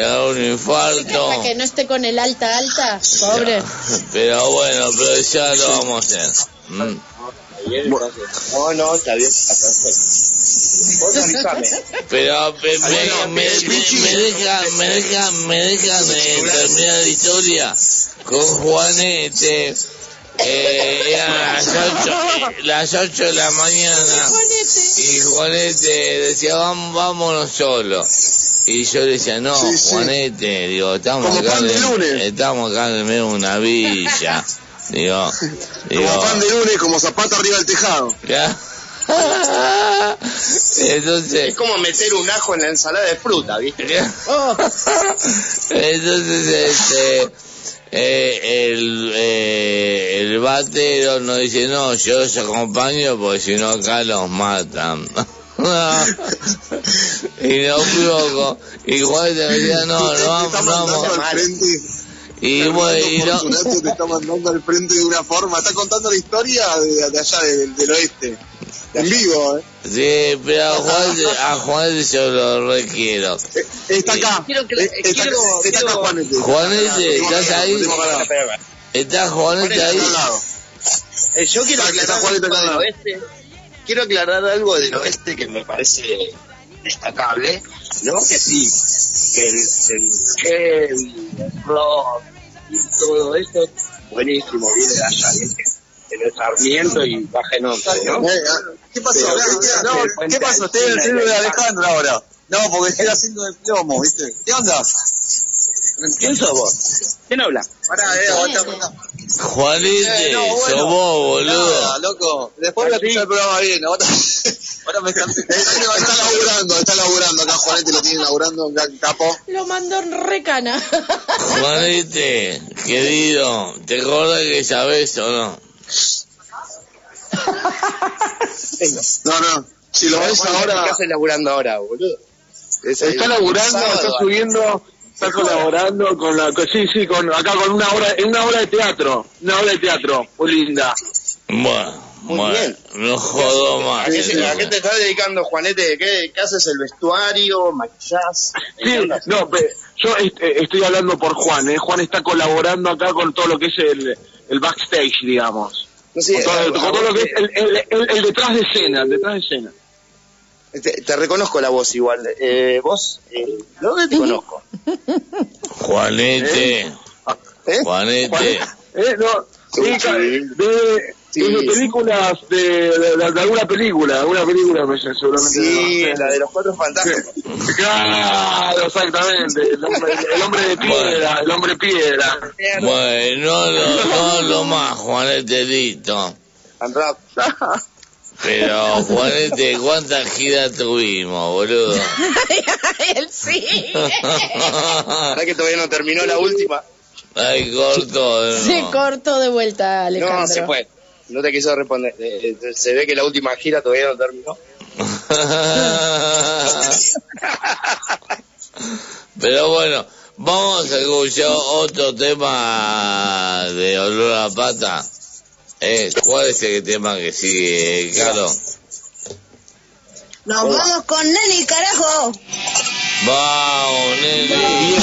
agarró un Para infarto. que no esté con el alta alta, pobre. Pero bueno, pero ya lo vamos a hacer. Mm. No, no, está bien. Vos. Pero me, me, deja, me deja, me dejan eh, terminar la historia con Juanete. Eh, eran las ocho, eh, las ocho de la mañana y Juanete decía vamos, vámonos solo y yo le decía no Sí, sí. Juanete digo estamos Como acá de estamos acá en medio de una villa digo digo Como pan de lunes, como zapato arriba del tejado. ya. entonces Es como meter un ajo en la ensalada de fruta, ¿viste? Oh, Entonces, este, eh, el, eh, el batero nos dice, no, yo los acompaño porque si no acá los matan. y con, y Juan te decía, no, no vamos, no vamos. Y bueno, y no, te está mandando al frente de una forma. Está contando la historia de, de allá del, del oeste. En vivo, ¿eh? sí, pero a Juan, a Juan yo lo requiero. Eh, Está acá. Quiero que- Eh, está, quiero- está acá quiero- Juanete. Juanete, ¿estás ahí? ¿Está Juanete ahí? Eh, yo quiero Está- aclarar algo del oeste. Quiero aclarar algo del oeste que me parece destacable, ¿no? Que sí, que el, el el rock y todo eso, buenísimo, viene de allá, en el Sarmiento y baja en once, ¿no? ¿Qué pasó? Pero- ¿Qué- no, ¿Qué pasó? Estoy en el de Alejandro ahora. No, porque estoy haciendo de plomo, ¿viste? ¿Qué onda? ¿Quién sos vos? ¿Quién habla? Pará, eh. Juanete, Eh, no, bueno. sos vos, Nada, boludo. loco. Después voy a escuchar el programa bien. Ahora, ahora me cansé. Está laburando, está laburando. Acá Juanete lo tiene laburando, acá capo. lo mandó en recana. Juanete, querido, ¿te acuerdas que sabes o no? No, no. Si lo ves ahora, ¿Qué haces laburando ahora, boludo? Es Está laburando, sábado, está subiendo, está colaborando con la, sí, sí, con, acá con una obra, en una obra de teatro, una obra de teatro, muy linda. Bueno, Muy bueno, bien. no jodo ¿A más. qué, se- a qué te estás dedicando, Juanete? ¿Qué, qué haces? ¿El vestuario? ¿Maquillás? Sí, no, pe- yo est- eh, estoy hablando por Juan, ¿eh? Juan está colaborando acá con todo lo que es el, el backstage, digamos. No sé, con, todo, con lo que es el, el- el- el detrás de escena, el detrás de escena. Te, te reconozco la voz igual. Eh, ¿Vos? Eh, ¿Dónde te conozco? Juanete, ¿Eh? Juanete, ¿Eh? No, sí, de, Sí, de películas, de, de- de- de alguna película, alguna película, seguramente. Sí, no sé. la de los cuatro fantásticos. Claro, exactamente. El hombre, el hombre de piedra, el hombre piedra. bueno, no lo, no lo más. And rap. Pero, Juanete, ¿cuántas giras tuvimos, boludo? Él sí. ¿Sabés que todavía no terminó la última? Ay, corto. de Se cortó de vuelta, Alejandro. No, se fue. No te quiso responder. Eh, eh, se ve que la última gira todavía no terminó. Pero bueno, vamos a escuchar otro tema de olor a pata. Eh, ¿Cuál es el tema que sigue, Caro? Nos vamos con Neni, carajo. Vamos, nene.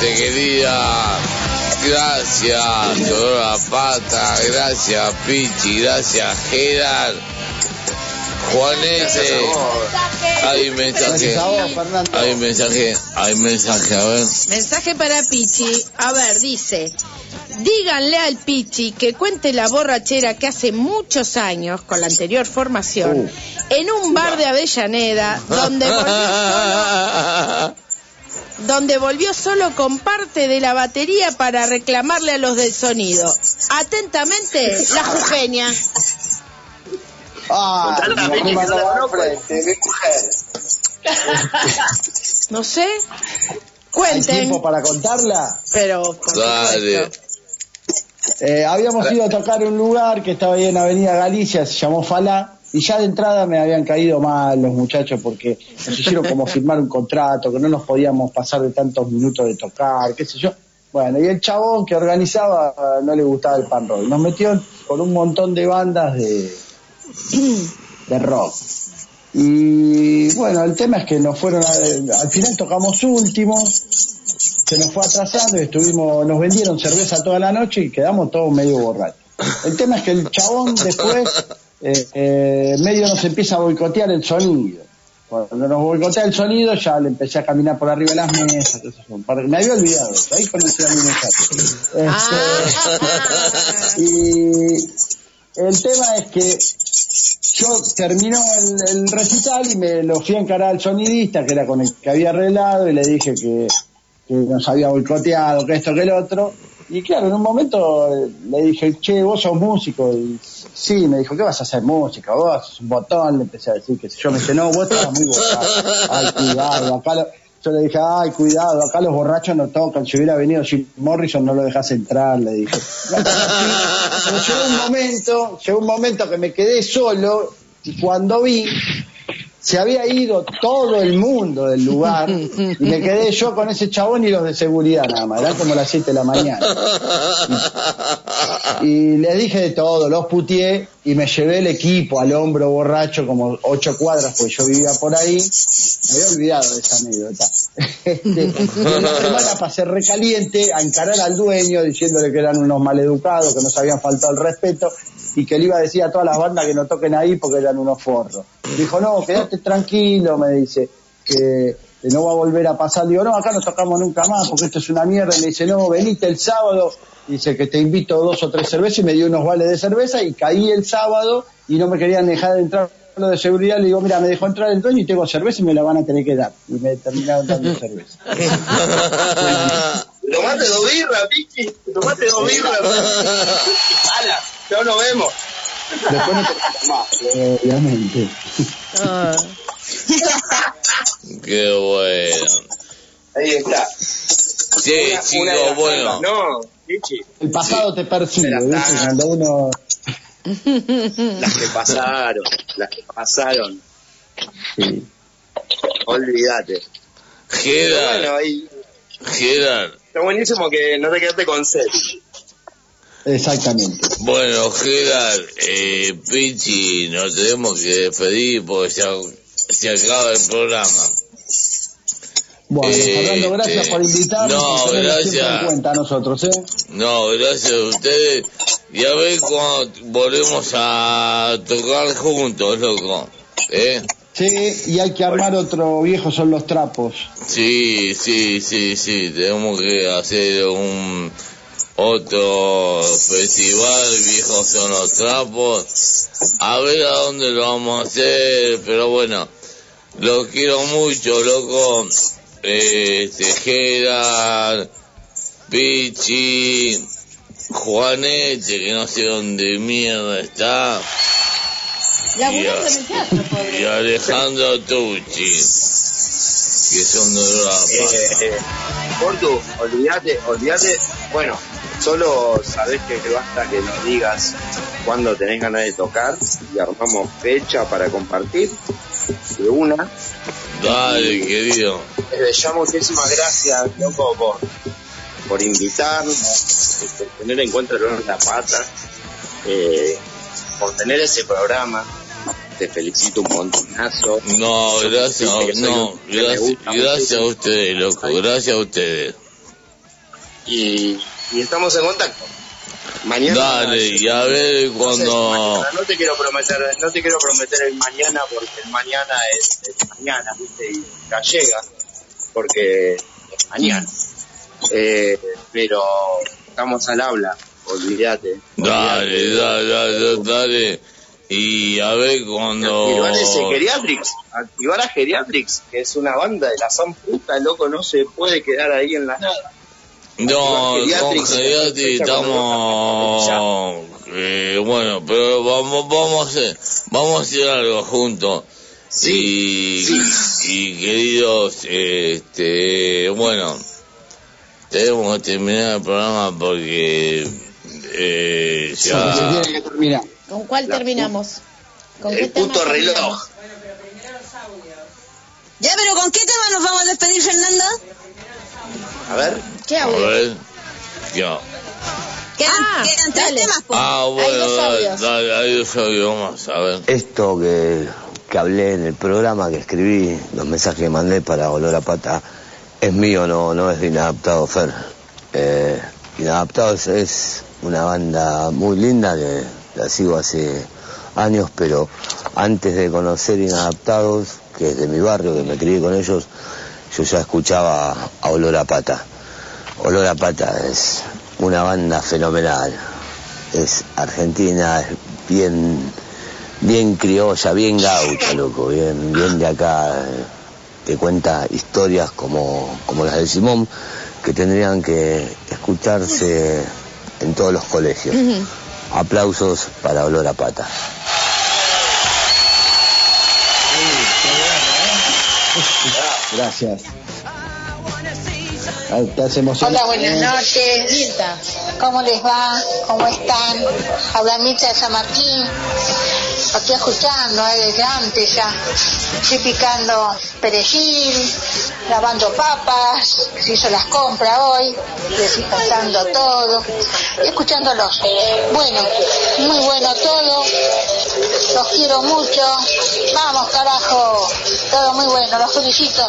Gente querida, gracias, Dolor Pata, gracias, Pichi, gracias, Gerard, Juanete. Hay mensaje, hay mensaje, hay mensaje, a ver. Mensaje para Pichi. A ver, dice. Díganle al Pichi que cuente la borrachera que hace muchos años, con la anterior formación, en un bar de Avellaneda, donde volvió solo, donde volvió solo con parte de la batería para reclamarle a los del sonido. Atentamente, la Jujeña. Ah, no sé. ¿Hay Cuenten. tiempo para contarla? Pero, por Dale. Eh, habíamos ido a tocar un lugar que estaba ahí en Avenida Galicia, se llamó Falá, y ya de entrada me habían caído mal los muchachos porque nos hicieron como firmar un contrato, que no nos podíamos pasar de tantos minutos de tocar, qué sé yo. Bueno, y el chabón que organizaba no le gustaba el pan rock. Nos metió con un montón de bandas de, de rock. Y bueno, el tema es que nos fueron, a- al final tocamos últimos, se nos fue atrasando y estuvimos, nos vendieron cerveza toda la noche y quedamos todos medio borrachos. El tema es que el chabón después eh, eh, medio nos empieza a boicotear el sonido. Cuando nos boicotea el sonido ya le empecé a caminar por arriba de las mesas. Me había olvidado, ahí conocí a mi muchacho. Este, y el tema es que yo terminó el, el recital y me lo fui a encarar al sonidista, que era con el que había arreglado, y le dije que, que nos había boicoteado, que esto, que el otro. Y claro, en un momento eh, le dije, che, vos sos músico. Y sí, me dijo, ¿qué vas a hacer música? Vos sos un botón, le empecé a decir que yo me dice, no, vos estás muy borracho. Ay, cuidado, acá lo- Yo le dije, ay, cuidado, acá los borrachos no tocan. Si hubiera venido Jim Morrison no lo dejas entrar, le dije. Llegó un momento, llegó un momento que me quedé solo y cuando vi se había ido todo el mundo del lugar y me quedé yo con ese chabón y los de seguridad nada más, eran como las 7 de la mañana. Y les dije de todo, los putié y me llevé el equipo al hombro borracho como ocho cuadras, pues yo vivía por ahí. Me había olvidado de esa anécdota. Este, una semana pasé recaliente a encarar al dueño diciéndole que eran unos maleducados, que nos habían faltado el respeto y que le iba a decir a todas las bandas que no toquen ahí porque eran unos forros. Dijo, no, quédate tranquilo, me dice, que que no va a volver a pasar. Digo, no, acá no tocamos nunca más porque esto es una mierda. Y me dice, no, venite el sábado. Dice que te invito dos o tres cervezas y me dio unos vales de cerveza y caí el sábado y no me querían dejar de entrar lo de seguridad. Le digo, mira, me dejó entrar el dueño y tengo cerveza y me la van a tener que dar. Y me terminaron dando cerveza. Tomate dos birras, Vicky. Tomate dos birras. Ala, ya nos vemos. Después no te más, obviamente. Qué bueno. Ahí está. Sí, chicos, bueno. No. El pasado te persigue, ¿viste? Cuando uno... Las que pasaron, las que pasaron. Sí. Olvídate. Gerard, bueno, ahí Gerard. está buenísimo que no te quedaste con sed. Exactamente. Bueno, Gerard, eh, Pichi, nos tenemos que despedir porque se, se acaba el programa. Bueno, Eh, Fernando, gracias eh, por invitarnos no, gracias. en cuenta a nosotros, ¿eh? No, gracias a ustedes. Y a ver cuando volvemos a tocar juntos, loco. ¿Eh? Sí, y hay que armar otro viejo son los trapos. Sí, sí, sí, sí. Tenemos que hacer un otro festival, viejos son los trapos. A ver a dónde lo vamos a hacer, pero bueno, los quiero mucho, loco. Eh, Tejera, Pichi, Juanete, que no sé dónde mierda está. En el teatro, pobre. Y Alejandro Tucci, que son de la Eh, Portu, olvídate, olvídate. Bueno, solo sabés que, basta que nos digas cuándo tenés ganas de tocar y armamos fecha para compartir. De una. Dale, querido. Desde ya muchísimas gracias, loco, por, por invitarnos, por tener en cuenta el de la pata, eh, por tener ese programa. Te felicito un montonazo. No, gracias, no, gracias, gracias a muchísimo. ustedes, loco, gracias a ustedes. Y, y estamos en contacto. Mañana. Dale, y a ver No sé, cuando... no te quiero prometer, no te quiero prometer el mañana porque el mañana es, es mañana, ¿viste? Y ya llega, porque es mañana. Eh, pero estamos al habla, olvídate. Dale, dale, dale, dale. Y a ver cuando... Activar ese Geriatrix, activar a Geriatrix, que es una banda de la San Puta, loco, no se puede quedar ahí en la nada. No, con cuando estamos... eh, bueno, pero vamos, vamos a hacer, vamos a hacer algo juntos. y, y queridos, este, bueno, tenemos que terminar el programa porque eh, ya... que terminar. ¿Con cuál terminamos? ¿Con El tema puto terminamos? reloj. Ya, pero ¿con qué tema nos vamos a despedir, Fernando? A ver. ¿Qué A ver, ya. Quedan, quedan tres temas, pues. Ah, bueno, dos dale, audios. dale, hay dos audios más, a ver. Esto que, que hablé en el programa, que escribí, los mensajes que mandé para Olor a Pata, es mío, no, no es de Inadaptado Fer. Eh, Inadaptados es una banda muy linda que la sigo hace años, pero antes de conocer Inadaptados, que es de mi barrio, que me crié con ellos, yo ya escuchaba a Olor a Pata. Olor a Pata es una banda fenomenal. Es argentina, es bien, bien criolla, bien gaucha, loco, bien, bien de acá. eh, Te cuenta historias como, como las de Simón, que tendrían que escucharse en todos los colegios. Aplausos para Olor a Pata. Gracias. Hola, buenas noches. ¿Cómo les va? ¿Cómo están? Habla Mirta de San Martín. Aquí escuchando, eh, desde antes ya. Estoy picando perejil, lavando papas, se hizo las compras hoy, desinfectando todo, escuchándolos. Bueno, muy bueno todo. Los quiero mucho. Vamos, carajo. Todo muy bueno, los felicito.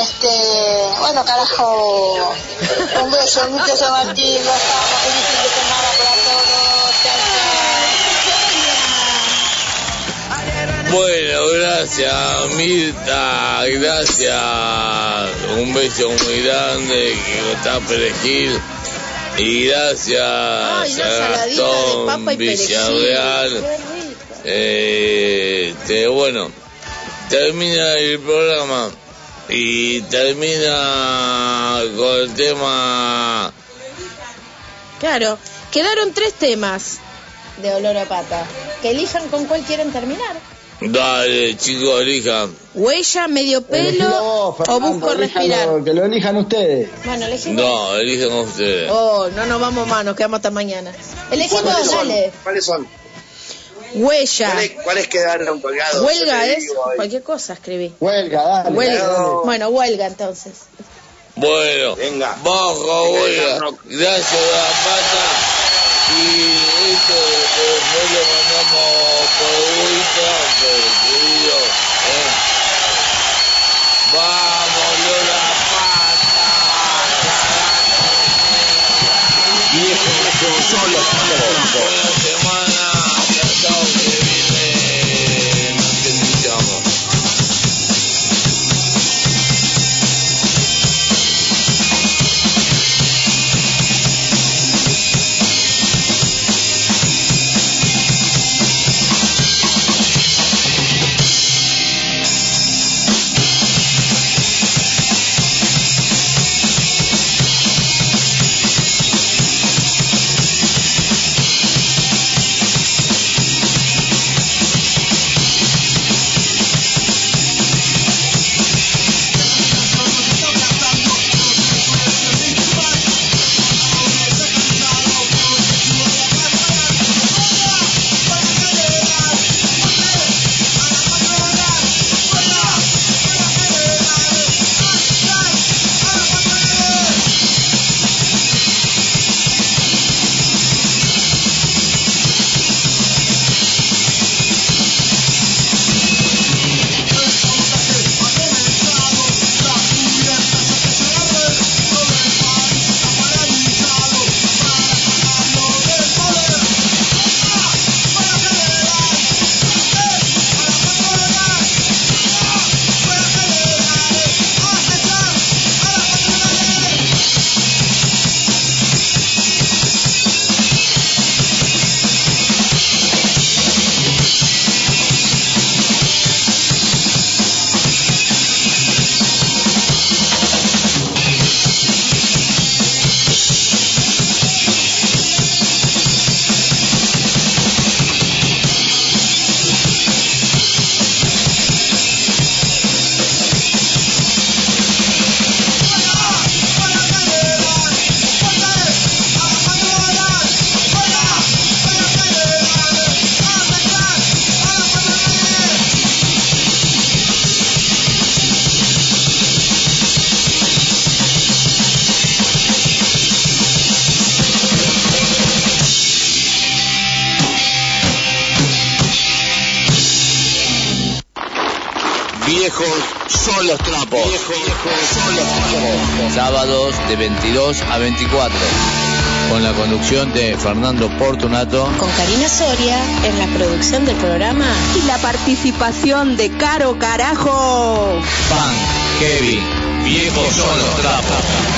Este, bueno, carajo, un beso, mucho San Martín, los amo, feliz fin de semana para todos. Bueno, gracias Mirta, gracias. Un beso muy grande que está perejil. Y gracias Ay, a de papa y. Villarreal. Eh, este, bueno, termina el programa y termina con el tema. Claro, quedaron tres temas de olor a pata. Que elijan con cuál quieren terminar. Dale, chicos, elijan. Huella, medio pelo o busco respirar. Que lo elijan ustedes. Bueno, elegimos. No, elijan ustedes. Oh, no nos vamos más, nos quedamos hasta mañana. Elegimos, ¿Cuáles son? dale. ¿Cuáles son? Huella. ¿Cuáles, cuáles quedaron colgados? Huelga es cualquier cosa, escribí. Huelga, dale. Huelga. dale. Bueno, huelga entonces. Bueno, Venga. bajo, huelga. Gracias a la pata. Y esto después lo mandamos por WhatsApp, querido. ¿eh? Vamos, Lola Viejo, solo, solo. Buena conducción de Fernando Portunato. Con Karina Soria en la producción del programa. Y la participación de Caro Carajo. Pan, Kevin, viejos son los trapos.